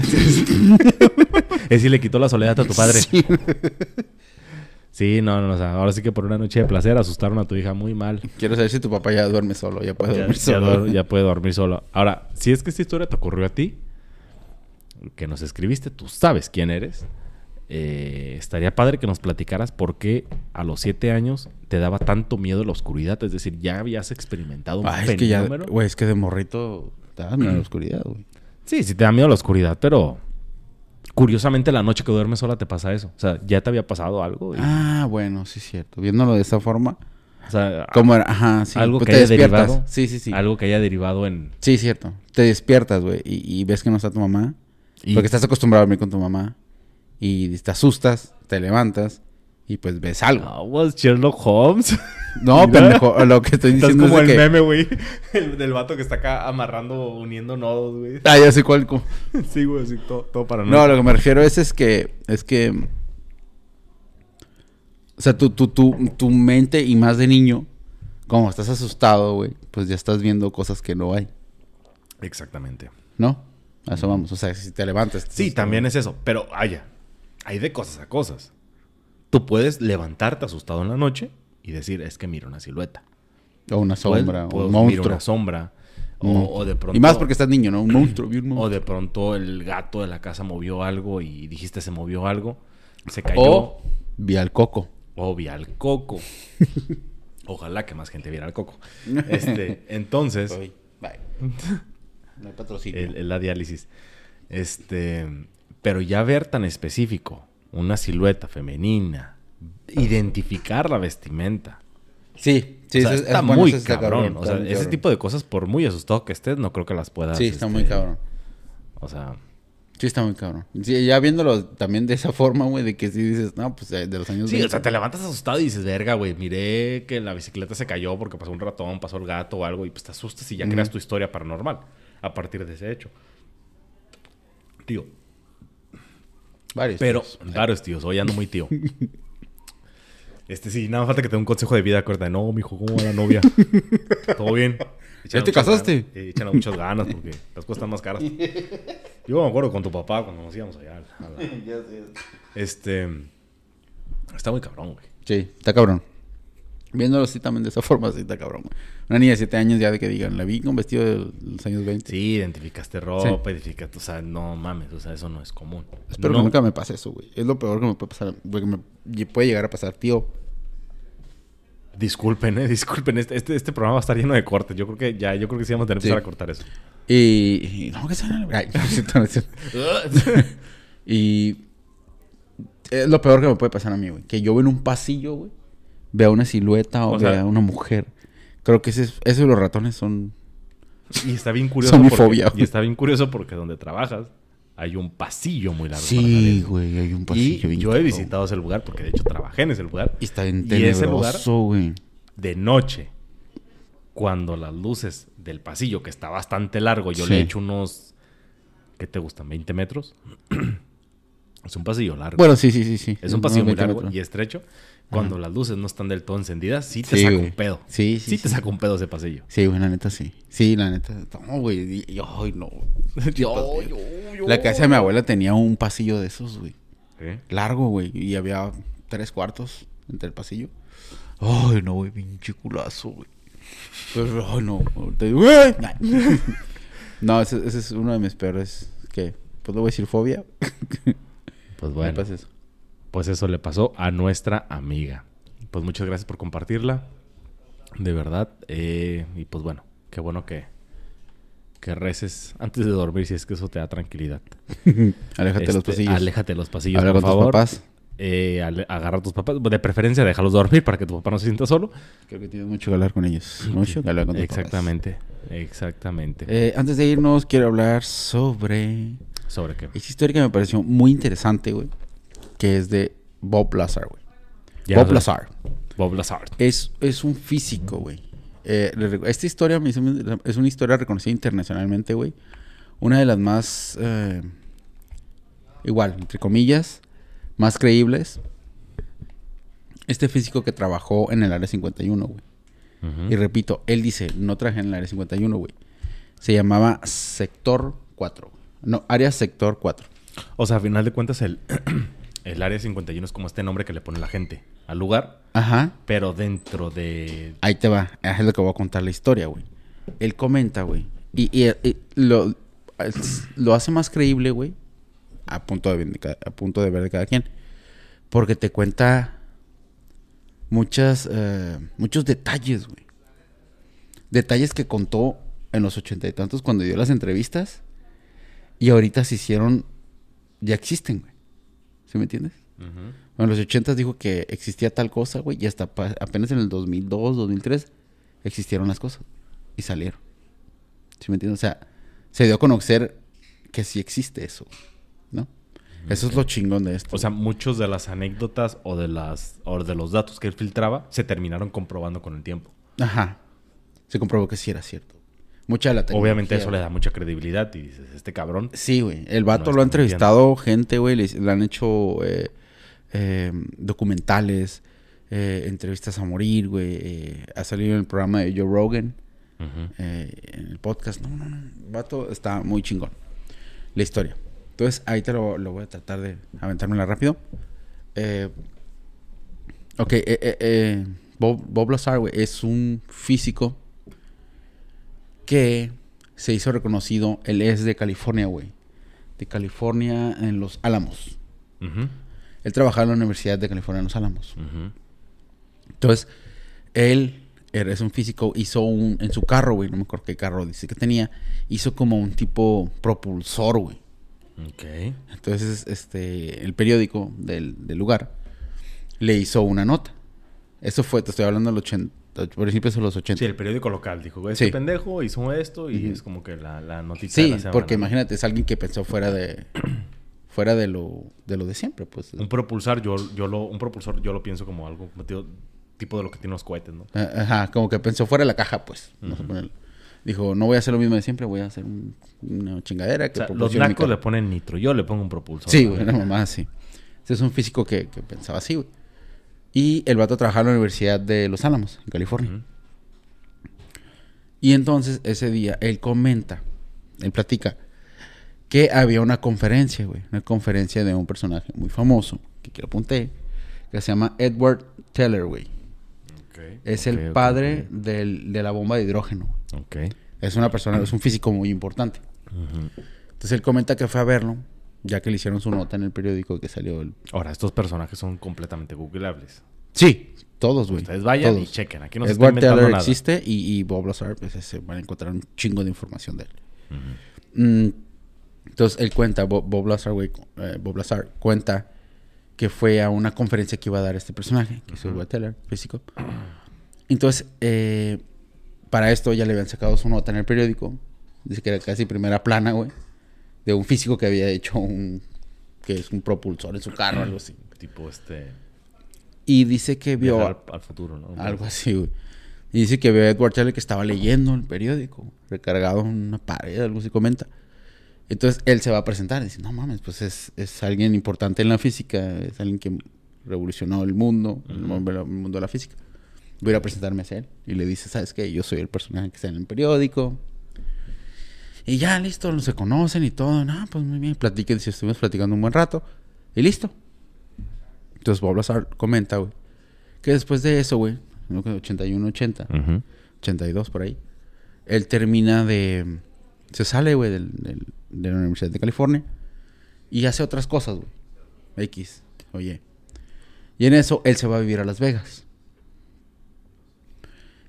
es si le quitó la soledad a tu padre. Sí. Sí, no, no, o sea, ahora sí que por una noche de placer asustaron a tu hija muy mal. Quiero saber si tu papá ya duerme solo, ya puede Ya, dormir ya solo. ya puede dormir solo. Ahora, si es que esta historia te ocurrió a ti, que nos escribiste, tú sabes quién eres. eh, estaría padre que nos platicaras por qué a los siete años te daba tanto miedo la oscuridad. Es decir, ya habías experimentado un Ah, es que ya, fenómeno. güey, es que de morrito te da miedo la oscuridad, güey. Sí, sí te da miedo la oscuridad, pero curiosamente la noche que duermes sola te pasa eso. O sea, ya te había pasado algo. y- Ah, bueno, sí es cierto. Viéndolo de esa forma, o sea, ¿cómo era? Ajá, sí. algo Pues que te haya despiertas. derivado. Sí, sí, sí. Algo que haya derivado en. Sí, es cierto. Te despiertas, güey, y, y ves que no está tu mamá. y- Porque estás acostumbrado a dormir con tu mamá. Y te asustas, te levantas y pues ves algo. Ah, Sherlock Holmes. No, [laughs] pendejo, lo que estoy Estás diciendo como es el de que... meme, güey. [laughs] El del vato que está acá amarrando, uniendo nodos, güey. Ah, ya sé cuál. cu- [laughs] Sí, güey, así todo, todo para No, lo que me refiero es, es que... Es que... O sea, tu, tu, tu, tu mente y más de niño, como estás asustado, güey, pues ya estás viendo cosas que no hay, Exactamente. ¿no? A eso vamos. O sea, si te levantas... Sí, también es eso. Pero, haya, hay de cosas a cosas. Tú puedes levantarte asustado en la noche y decir, es que miro una silueta. O una sombra, o un monstruo. una sombra. O, Mm. o de pronto... Y más porque estás niño, ¿no? Un monstruo, vi un O monstruo. de pronto el gato de la casa movió algo y dijiste se movió algo. Se cayó. O vi al coco. O vi al coco. [laughs] Ojalá que más gente viera al coco. [laughs] Este, entonces, bye. [laughs] No hay patrocinio. el, el- la diálisis. Este, pero ya ver tan específico una silueta femenina, identificar la vestimenta. Sí, sí, o sea, está es muy está cabrón. O sea, ese cabrón. tipo de cosas, por muy asustado que estés, no creo que las puedas. Sí, está este, muy cabrón. O sea, Sí, está muy cabrón. Sí, ya viéndolo también de esa [laughs] forma, güey, de que sí dices, no, pues eh, de los años Sí, 20. o sea, te levantas asustado y dices, verga, güey, miré que la bicicleta se cayó porque pasó un ratón, pasó el gato o algo, y pues te asustas y ya creas tu historia paranormal a partir de ese hecho. Tío, Varios. pero, tíos. [laughs] varios tíos, hoy ando muy tío. [laughs] Este sí, nada más falta que te dé un consejo de vida, acuérdate, no, mijo, ¿cómo va la novia? [laughs] ¿Todo bien? ¿Ya te casaste? ganas. Échale muchas ganas porque las cosas están más caras. Yo me acuerdo con tu papá cuando nos íbamos allá. a la- Este, está muy cabrón, güey. Sí, está cabrón. Viéndolo así también de esa forma, sí está cabrón. güey. Una niña de 7 años ya de que digan, la vi con vestido de los años 20. Sí, identificaste ropa, identificaste, o sea, no mames, o sea, eso no es común. Espero No, que nunca me pase eso, güey. Es lo peor que me puede pasar. Porque me puede llegar a pasar, tío. Disculpen, eh, disculpen, este, este, este programa va a estar lleno de cortes. Yo creo que ya, yo creo que sí vamos a tener que Sí. empezar a cortar eso. Y, y- no, que se van a... Ay, [laughs] no es cierto, no es cierto. Y es lo peor que me puede pasar a mí, güey. Que yo en un pasillo, güey, vea una silueta o, O sea- vea una mujer. Creo que ese es- eso y los ratones son... y está bien curioso. Son porque- fobia, Y está bien curioso porque donde trabajas hay un pasillo muy largo. Sí, güey, hay un pasillo Y bien yo he visitado ese lugar porque de hecho trabajé en ese lugar. Y está bien Y ese lugar- tenebroso, güey. De noche, cuando las luces del pasillo, que está bastante largo, yo Sí. le he hecho unos. ¿Qué te gustan? ¿20 metros? [clears throat] es un pasillo largo. Bueno, sí, sí, sí, sí. Es un pasillo muy 20 largo metros. y estrecho. Cuando las luces no están del todo encendidas, sí te Sí, saca un pedo. Sí, sí, Sí te saca un pedo ese pasillo. Sí, güey, la neta sí. Sí, la neta. No, güey. Ay, no. [laughs] Yo, yo, yo. La casa de mi abuela tenía un pasillo de esos, güey. ¿Qué? Largo, güey. Y había tres cuartos entre el pasillo. Ay, no, güey, pinche culazo, güey. Pero, ay, no. Te digo, "Güey". [laughs] No, ese, ese es uno de mis peores. ¿Qué? Pues le voy a decir fobia. [laughs] Pues bueno, pasa eso. Pues eso le pasó a nuestra amiga. Pues muchas gracias por compartirla. De verdad. eh, y pues bueno, qué bueno que, que reces antes de dormir si es que eso te da tranquilidad. [laughs] Aléjate de los Este, pasillos. Aléjate de los pasillos, Habla por con tus favor. papás. Eh, agarra a tus papás. De preferencia, déjalos dormir para que tu papá no se sienta solo. Creo que tienes mucho que hablar con ellos. Mucho que hablar con tus papás. Exactamente. Exactamente. Eh, antes de irnos, quiero hablar sobre ¿Sobre qué? esa historia que me pareció muy interesante, güey. Que es de Bob Lazar, güey. Ya Bob. Lazar. Bob Lazar. Es, es un físico, güey. Eh, esta historia me hizo- es una historia reconocida internacionalmente, güey. Una de las más, eh, igual, entre comillas, más creíbles. Este físico que trabajó en el Área 51, güey. Y repito, él dice, no trabajé en el Área 51, güey. Se llamaba Sector 4. No, Área Sector 4. O sea, a final de cuentas, el, [clears throat] el área 51 es como este nombre que le pone la gente al lugar, Ajá. pero dentro de. Ahí te va. Es lo que voy a contar la historia, güey. Él comenta, güey. Y, y- y lo, lo hace más creíble, güey. a punto de, ver de cada- a punto de ver de cada quien. Porque te cuenta muchas, eh, muchos detalles, güey. Detalles que contó en los ochenta y tantos cuando dio las entrevistas. Y ahorita se hicieron, ya existen, güey. ¿Sí me entiendes? En los 80 dijo que existía tal cosa, güey, y hasta apenas en el 2002, 2003 existieron las cosas y salieron. ¿Sí me entiendes? O sea, se dio a conocer que sí existe eso, ¿no? Eso es lo chingón de esto. O sea, muchos de las anécdotas o de las o de los datos que él filtraba se terminaron comprobando con el tiempo. ajá. Se comprobó que sí era cierto. Mucha de la Obviamente tecnología, eso le da mucha credibilidad y dices, este cabrón. Sí, güey. El vato lo ha entrevistado gente, güey. Le, le han hecho eh, eh, documentales, eh, entrevistas a morir, güey. ha salido en el programa de Joe Rogan, en el podcast. No, no, no. El vato está muy chingón. La historia. Entonces, ahí te lo, lo voy a tratar de aventármela rápido. Ok, Bob, Bob Lazar, güey, es un físico que se hizo reconocido. Él es de California, güey. De California en Los Álamos. Él trabajaba en la Universidad de California en Los Álamos. Entonces, él es un físico, hizo un, en su carro, güey, no me acuerdo qué carro dice que tenía, hizo como un tipo propulsor, güey. Ok. Entonces, este, el periódico del, del lugar le hizo una nota. Eso fue, te estoy hablando del 80, principios de los 80. Sí, el periódico local dijo, este Sí. pendejo hizo esto y Ujú. es como que la, la noticia Sí, de la semana, porque imagínate, es alguien que pensó fuera de [clears throat] fuera de lo de lo de siempre, pues. Un propulsor, yo, yo lo, un propulsor yo lo pienso como algo como tío- tipo de lo que tienen los cohetes, ¿no? Ah, Ajá, como que pensó fuera de la caja, pues. Ponerlo. Dijo, no voy a hacer lo mismo de siempre, voy a hacer un- una chingadera O que sea, los nacos le carro". ponen nitro, yo le pongo un propulsor. Sí, güey, una mamá así. Ese es un físico que, que pensaba así, güey. Y el vato trabajaba en la Universidad de Los Álamos, en California. Y entonces ese día él comenta, él platica, que había una conferencia, güey. Una conferencia de un personaje muy famoso, que quiero apunté, que se llama Edward Teller, güey. Ok, Es el padre del- de la bomba de hidrógeno. Es una persona, es un físico muy importante. Entonces él comenta que fue a verlo, ya que le hicieron su nota en el periódico que salió el... Ahora, estos personajes son completamente googleables. Sí, todos, güey. Ustedes vayan y chequen. Aquí no se está Edward inventando Teller nada. existe y, y Bob Lazar, pues se van a encontrar un chingo de información de él. Mm, entonces él cuenta, Bob, Bob Lazar, güey, eh, Bob Lazar cuenta que fue a una conferencia que iba a dar este personaje, que es Ujú. Edward Teller, físico. Entonces, eh, para esto ya le habían sacado su nota en el periódico. Dice que era casi primera plana, güey. De un físico que había hecho un... que es un propulsor en su carro, algo así. [clears throat] Tipo este... Y dice que vio... al, al futuro, ¿no? Algo así, güey. Y dice que ve a Edward Teller que estaba leyendo el periódico, recargado en una pared, algo así comenta. Entonces él se va a presentar y dice, no mames, pues es, es alguien importante en la física, es alguien que revolucionó el mundo, el, Ujú. mundo el mundo de la física. Voy a ir a presentarme hacia él. Y le dice, ¿sabes qué? Yo soy el personaje que está en el periódico. Y ya, listo, se conocen y todo. No, pues muy bien. Platiquen, si estuvimos platicando un buen rato. Y listo. Entonces Bob Lazar comenta, güey, que después de eso, güey, creo que 81, 80, Ujú. 82 por ahí, él termina de... Se sale, güey, del- del- de la Universidad de California y hace otras cosas, güey. X, oye. Y en eso él se va a vivir a Las Vegas.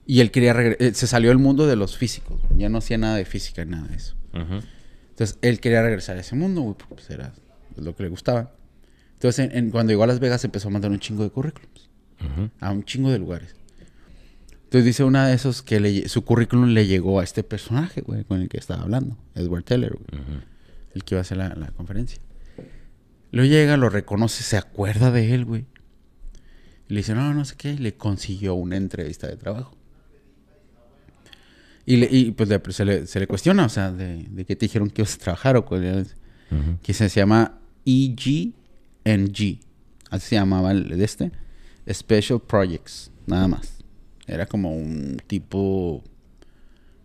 Y él quería regresar... Se salió del mundo de los físicos. Ya no hacía nada de física, nada de eso. Entonces él quería regresar a ese mundo, güey, porque pues, era lo que le gustaba. Entonces en- en- cuando llegó a Las Vegas empezó a mandar un chingo de currículums a un chingo de lugares. Entonces dice una de esos que le- su currículum le llegó a este personaje, güey, con el que estaba hablando, Edward Teller, güey, el que iba a hacer la, la conferencia. Lo llega, lo reconoce, se acuerda de él, güey. Y le dice, no, no sé qué, y le consiguió una entrevista de trabajo. Y, le- y, pues le- se, le, se le cuestiona, o sea, de, de qué te dijeron que ibas a trabajar o cuál era el- Ujú. que se llama EGNG. Así se llamaba el de este. Special Projects, nada más. Era como un tipo.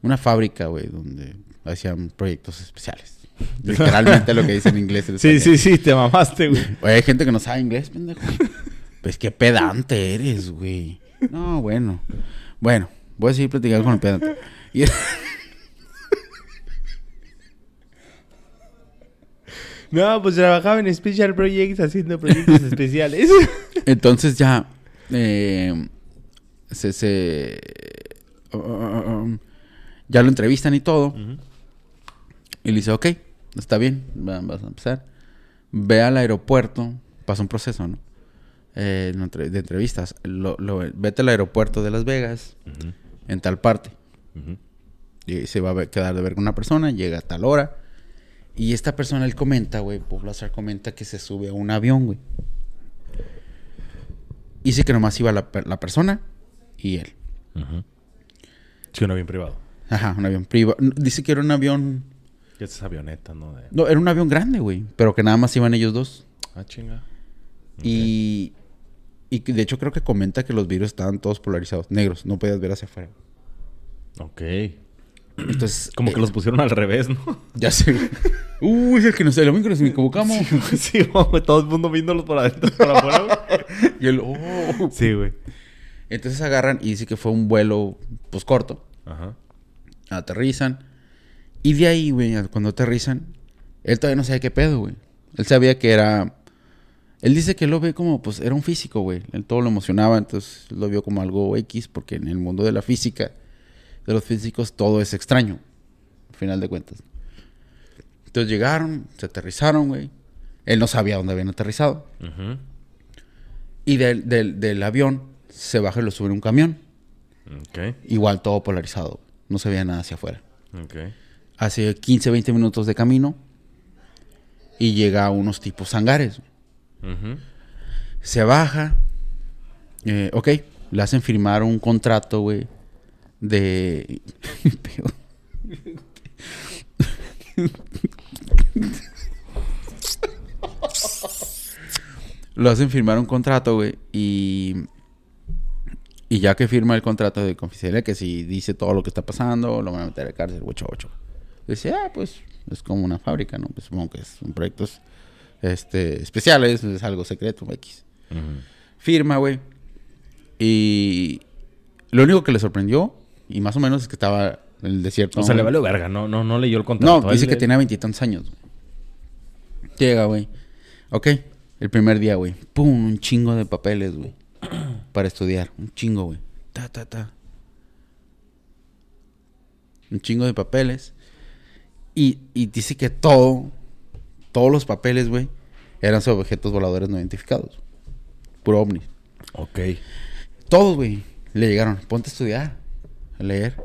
Una fábrica, güey, donde hacían proyectos especiales. [laughs] Literalmente lo que dice en inglés. en Sí, sí, sí, te mamaste, güey. [laughs] Oye, hay gente que no sabe inglés, pendejo. Pues qué pedante eres, güey. No, bueno. Bueno, voy a seguir platicando con el pedante. Y- No, pues trabajaba en Special Projects haciendo proyectos [laughs] especiales. Entonces ya eh, se, se uh, uh, um, ya lo entrevistan y todo. Y le dice, ok, está bien, va- vas a empezar. Ve al aeropuerto, pasa un proceso, ¿no? Eh, de entrevistas. Lo- lo- vete al aeropuerto de Las Vegas, en tal parte. Y se va a quedar de ver con una persona, llega a tal hora. Y esta persona, él comenta, güey, Bob Lazar comenta que se sube a un avión, güey. Dice que nomás iba la, la persona y él. Sí, un avión privado. Ajá, un avión privado. Dice que era un avión... Que es avioneta, ¿no? De... No, era un avión grande, güey. Pero que nada más iban ellos dos. Ah, chinga. Y, y de hecho creo que comenta que los vidrios estaban todos polarizados, negros, no podías ver hacia afuera. Ok. Entonces, Como eh, que los pusieron al revés, ¿no? Ya sé. Uy, es el que nos el que nos equivocamos. sí, güey. Todo el mundo viéndolos por adentro para afuera. Y él, oh. Sí, güey. Entonces agarran y dice que fue un vuelo, pues corto. Ajá. Aterrizan. Y de ahí, güey, cuando aterrizan, él todavía no sabía qué pedo, güey. Él sabía que era. Él dice que lo ve como, pues, era un físico, güey. Él todo lo emocionaba, entonces lo vio como algo X, porque en el mundo de la física, de los físicos, todo es extraño, al final de cuentas. Entonces llegaron, se aterrizaron, güey. Él no sabía dónde habían aterrizado. Y del, del, del avión se baja y lo sube en un camión. Ok. Igual todo polarizado. No se veía nada hacia afuera. Ok. Hace 15, 20 minutos de camino. Y llega a unos tipos hangares. Se baja. eh, ok. Le hacen firmar un contrato, güey. De... Lo hacen firmar un contrato, güey. Y... Y ya que firma el contrato de confidencialidad, que si dice todo lo que está pasando, lo van a meter a la cárcel, 8 8. Dice, ah, pues es como una fábrica, ¿no? Pues supongo que son proyectos este, especiales, es algo secreto, X. Firma, güey. Y lo único que le sorprendió, y más o menos, es que estaba en el desierto. O sea, le valió verga. No, no, no leyó el contrato. No, dice que tenía veintitantos años. güey. Llega, güey. Ok, el primer día, güey. Pum, un chingo de papeles, güey. [clears throat] Para estudiar. Un chingo, güey. Ta, ta, ta. Un chingo de papeles. Y, y dice que todo, todos los papeles, güey, eran sobre objetos voladores no identificados. Puro ovni. Ok. Todos, güey, le llegaron. Ponte a estudiar, a leer.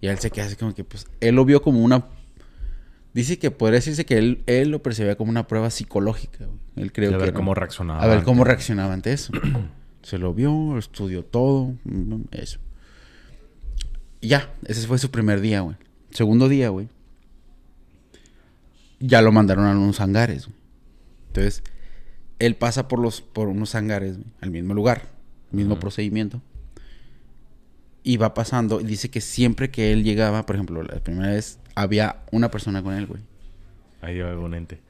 Y él se queda así como que, pues, él lo vio como una... Dice que podría decirse que él, él lo percibía como una prueba psicológica, güey. Él creo que ver era- cómo reaccionaba. A ver cómo ante- reaccionaba ante eso. [clears throat] Se lo vio, estudió todo, mm, eso. Y ya, ese fue su primer día, güey. Segundo día, güey. Ya lo mandaron a unos hangares, güey. Entonces, él pasa por los por unos hangares, güey, al mismo lugar, mismo procedimiento. Y va pasando, y dice que siempre que él llegaba, por ejemplo, la primera vez había una persona con él, güey. Ahí va [laughs] un ente.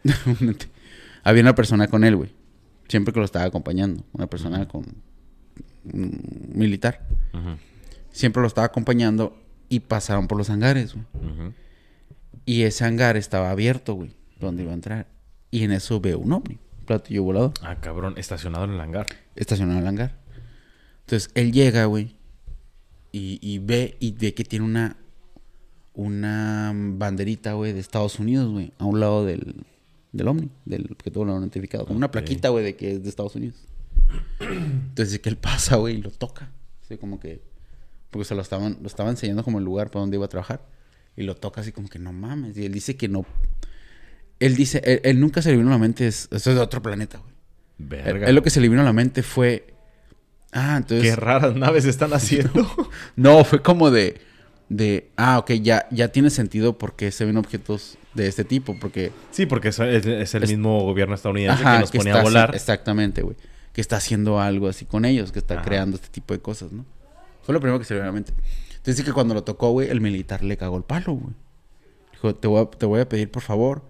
Había una persona con él, güey. Siempre que lo estaba acompañando. Una persona con... un militar. Siempre lo estaba acompañando y pasaron por los hangares, güey. Y ese hangar estaba abierto, güey. Donde iba a entrar. Y en eso veo un ovni. Un platillo volador. Ah, cabrón. Estacionado en el hangar. Estacionado en el hangar. Entonces, él llega, güey. Y, y ve y ve que tiene una... Una banderita, güey, de Estados Unidos, güey. A un lado del... Del ovni. Del objeto no identificado. Como una Ok. plaquita, güey, de que es de Estados Unidos. Entonces que él pasa, güey, y lo toca. Así como que. Porque se lo estaban, lo estaba enseñando como el lugar para donde iba a trabajar. Y lo toca así como que no mames. Y él dice que no. Él dice, él, él nunca se le vino a la mente, es, eso es de otro planeta, güey. Él, Verga. él lo que se le vino a la mente fue. Ah, entonces. Qué raras naves están haciendo. [laughs] No, fue como de. De. Ah, ok, ya, ya tiene sentido por qué se ven objetos de este tipo. Porque. sí, porque es, es- es el Es- mismo gobierno estadounidense Ajá, que nos que ponía está a volar. exactamente, güey. Que está haciendo algo así con ellos, que está Ajá. creando este tipo de cosas, ¿no? Fue lo primero que se le vino a la mente. Entonces dice que cuando lo tocó, güey, el militar le cagó el palo, güey. Dijo, te voy, a, te voy a pedir, por favor,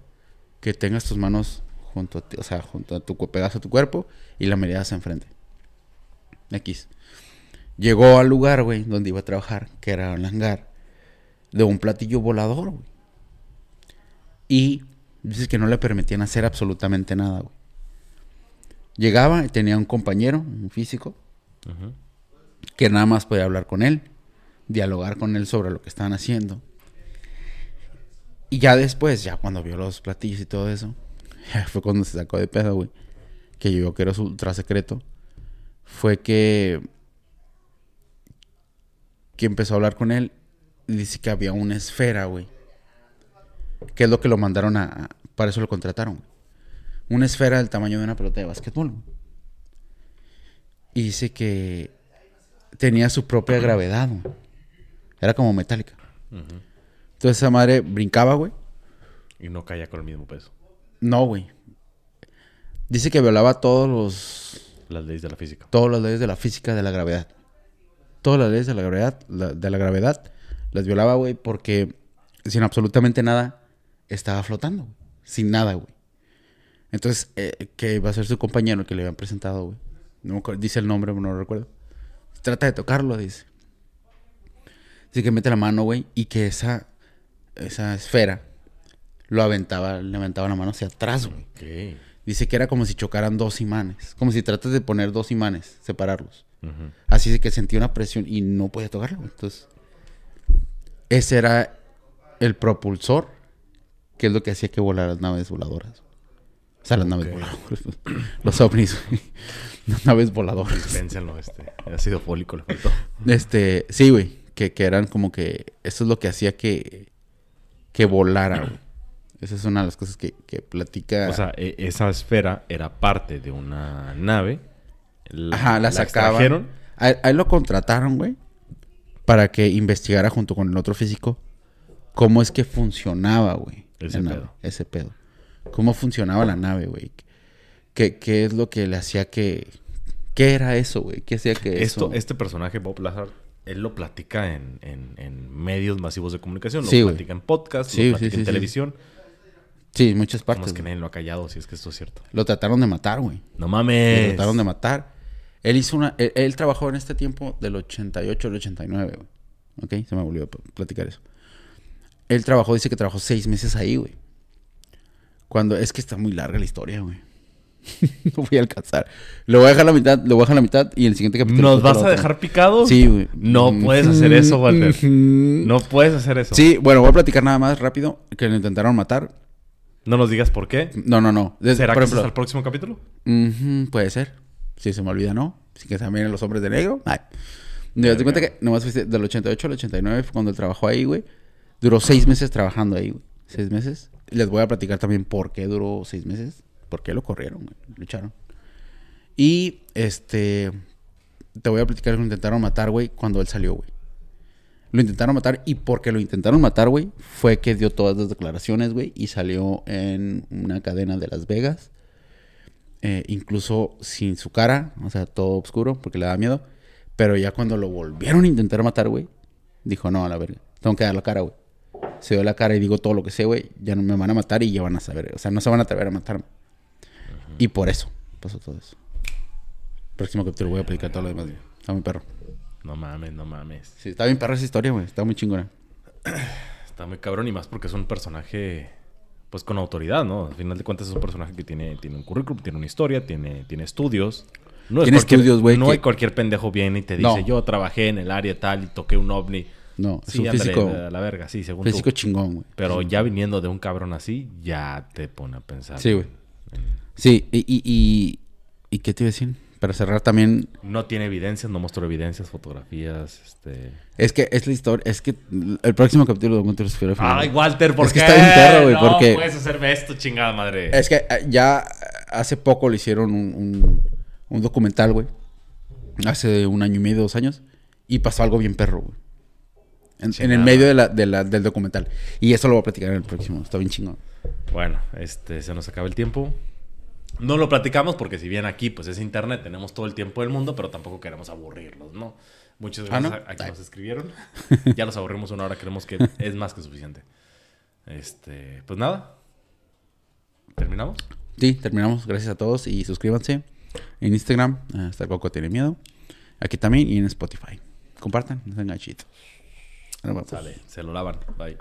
que tengas tus manos junto a ti, o sea, junto a tu, pegadas a tu cuerpo y la mirada hacia enfrente. X. Llegó al lugar, güey, donde iba a trabajar, que era el hangar, de un platillo volador, güey. Y Dice que no le permitían hacer absolutamente nada, güey. Llegaba y tenía un compañero, un físico, que nada más podía hablar con él, dialogar con él sobre lo que estaban haciendo. Y ya después, ya cuando vio los platillos y todo eso, [laughs] ya fue cuando se sacó de pedo, güey. Que yo que era su ultra secreto. Fue que. Que empezó a hablar con él. Y dice que había una esfera, güey. Que es lo que lo mandaron a. a- Para eso lo contrataron. güey. Una esfera del tamaño de una pelota de básquetbol, güey. Y dice que tenía su propia gravedad, güey. Era como metálica. Entonces esa madre brincaba, güey. Y no caía con el mismo peso. No, güey. Dice que violaba todos los Las leyes de la física. todas las leyes de la física de la gravedad. Todas las leyes de la gravedad, la- de la gravedad las violaba, güey, porque sin absolutamente nada estaba flotando, güey. sin nada, güey. Entonces, eh, que va a ser su compañero que le habían presentado, güey. No dice el nombre, pero no lo recuerdo. Trata de tocarlo, dice. Dice que mete la mano, güey, y que esa, esa esfera lo aventaba, le aventaba la mano hacia atrás, güey. Ok. Dice que era como si chocaran dos imanes. Como si tratas de poner dos imanes, separarlos. Así de que sentía una presión y no podía tocarlo. Entonces, ese era el propulsor, que es lo que hacía que volaran las naves voladoras. O sea, las naves voladoras. [laughs] Los ovnis, güey. [laughs] Las naves voladoras. Dispénsenlo, este. Ha sido fólico, le faltó. Este, sí, güey. Que, que eran como que. Eso es lo que hacía que. Que volara, güey. Esa es una de las cosas que, que platica. O sea, e- esa esfera era parte de una nave. La, Ajá, la sacaban. extrajeron. A, él- a él lo contrataron, güey, para que investigara junto con el otro físico cómo es que funcionaba, güey. Ese la pedo. nave, ese pedo. Cómo funcionaba la nave, güey. ¿Qué, ¿Qué es lo que le hacía que... ¿Qué era eso, güey? ¿Qué hacía que Esto, eso... este personaje, Bob Lazar, él lo platica en, en- en medios masivos de comunicación. Lo platica en podcast, Sí, lo platica sí, en sí. televisión. Sí, en muchas ¿Cómo partes. es que nadie lo ha callado si es que esto es cierto? Lo trataron de matar, güey. No Lo mames. trataron de matar. Él hizo una... Él, él trabajó en este tiempo del 88 al 89, güey. ¿Ok? Se me volvió a pl- platicar eso. Él trabajó, dice que trabajó seis meses ahí, güey. Cuando... Es que está muy larga la historia, güey. [laughs] no voy a alcanzar. Lo voy a dejar a la mitad, lo voy a dejar a la mitad y el siguiente capítulo... ¿Nos vas a dejar picados? Sí, güey. No puedes hacer eso, Walter. No puedes hacer eso. Sí, bueno, voy a platicar nada más rápido. Que lo intentaron matar. No nos digas por qué. No, no, no. ¿Será por que ejemplo, hasta el próximo capítulo? Puede ser. Si se me olvida, no. Si que también los hombres de negro. Ay. Me doy cuenta que nomás fuiste del 88 al 89 fue cuando él trabajó ahí, güey. Duró seis meses trabajando ahí, güey. Seis meses. Les voy a platicar también por qué duró seis meses. Por qué lo corrieron, güey. Lucharon. Y, este... Te voy a platicar que lo intentaron matar, güey, cuando él salió, güey. Lo intentaron matar y porque lo intentaron matar, güey, fue que dio todas las declaraciones, güey, y salió en una cadena de Las Vegas. Eh, incluso sin su cara, o sea, todo oscuro, porque le daba miedo. Pero ya cuando lo volvieron a intentar matar, güey, dijo, no, a la verga, tengo que dar la cara, güey. Se dio la cara y digo todo lo que sé, güey, ya no me van a matar y ya van a saber, o sea, no se van a atrever a matarme. Y por eso pasó todo eso. Próximo capítulo voy a explicar todo lo demás, güey. Está muy perro. No mames, no mames. Sí, está bien perro esa historia, güey, está muy chingona. [clears throat] Está muy cabrón y más porque es un personaje, pues con autoridad, ¿no? Al final de cuentas es un personaje que tiene, tiene un currículum, tiene una historia, tiene, tiene estudios. No es Tiene estudios, güey, No que- hay cualquier pendejo viene y te No. dice, yo trabajé en el área tal y toqué un ovni. No, es Sí, un ándale, físico, a la verga, sí, según físico tú. chingón, güey. Pero ya viniendo de un cabrón así, ya te pone a pensar. Sí, güey. en- Sí, y, y, y, ¿y qué te iba a decir? Para cerrar también, No tiene evidencias, no mostró evidencias, fotografías, este... es que es la historia, es que el próximo capítulo de Superior Final, Ay. Walter, ¿por Es qué? que está bien perro, güey, no porque- puedes hacerme esto, chingada madre. Es que eh, ya hace poco le hicieron un, un, un documental, güey. Hace un año y medio, dos años. Y pasó algo bien perro, güey. En, en el medio de la, de la- del documental. Y eso lo voy a platicar en el próximo. Está bien chingón. Bueno, este, se nos acaba el tiempo. No lo platicamos porque si bien aquí pues es internet, tenemos todo el tiempo del mundo, pero tampoco queremos aburrirlos, ¿no? Muchas Ah, gracias ¿no? a, a nos escribieron. ya los aburrimos una hora, creemos que [laughs] es más que suficiente. Este, pues nada. ¿Terminamos? Sí, terminamos. Gracias a todos. Y suscríbanse en Instagram. Hasta el Coco tiene miedo. Aquí también y en Spotify. Compartan. No vemos. Sale, se lo lavan. Bye.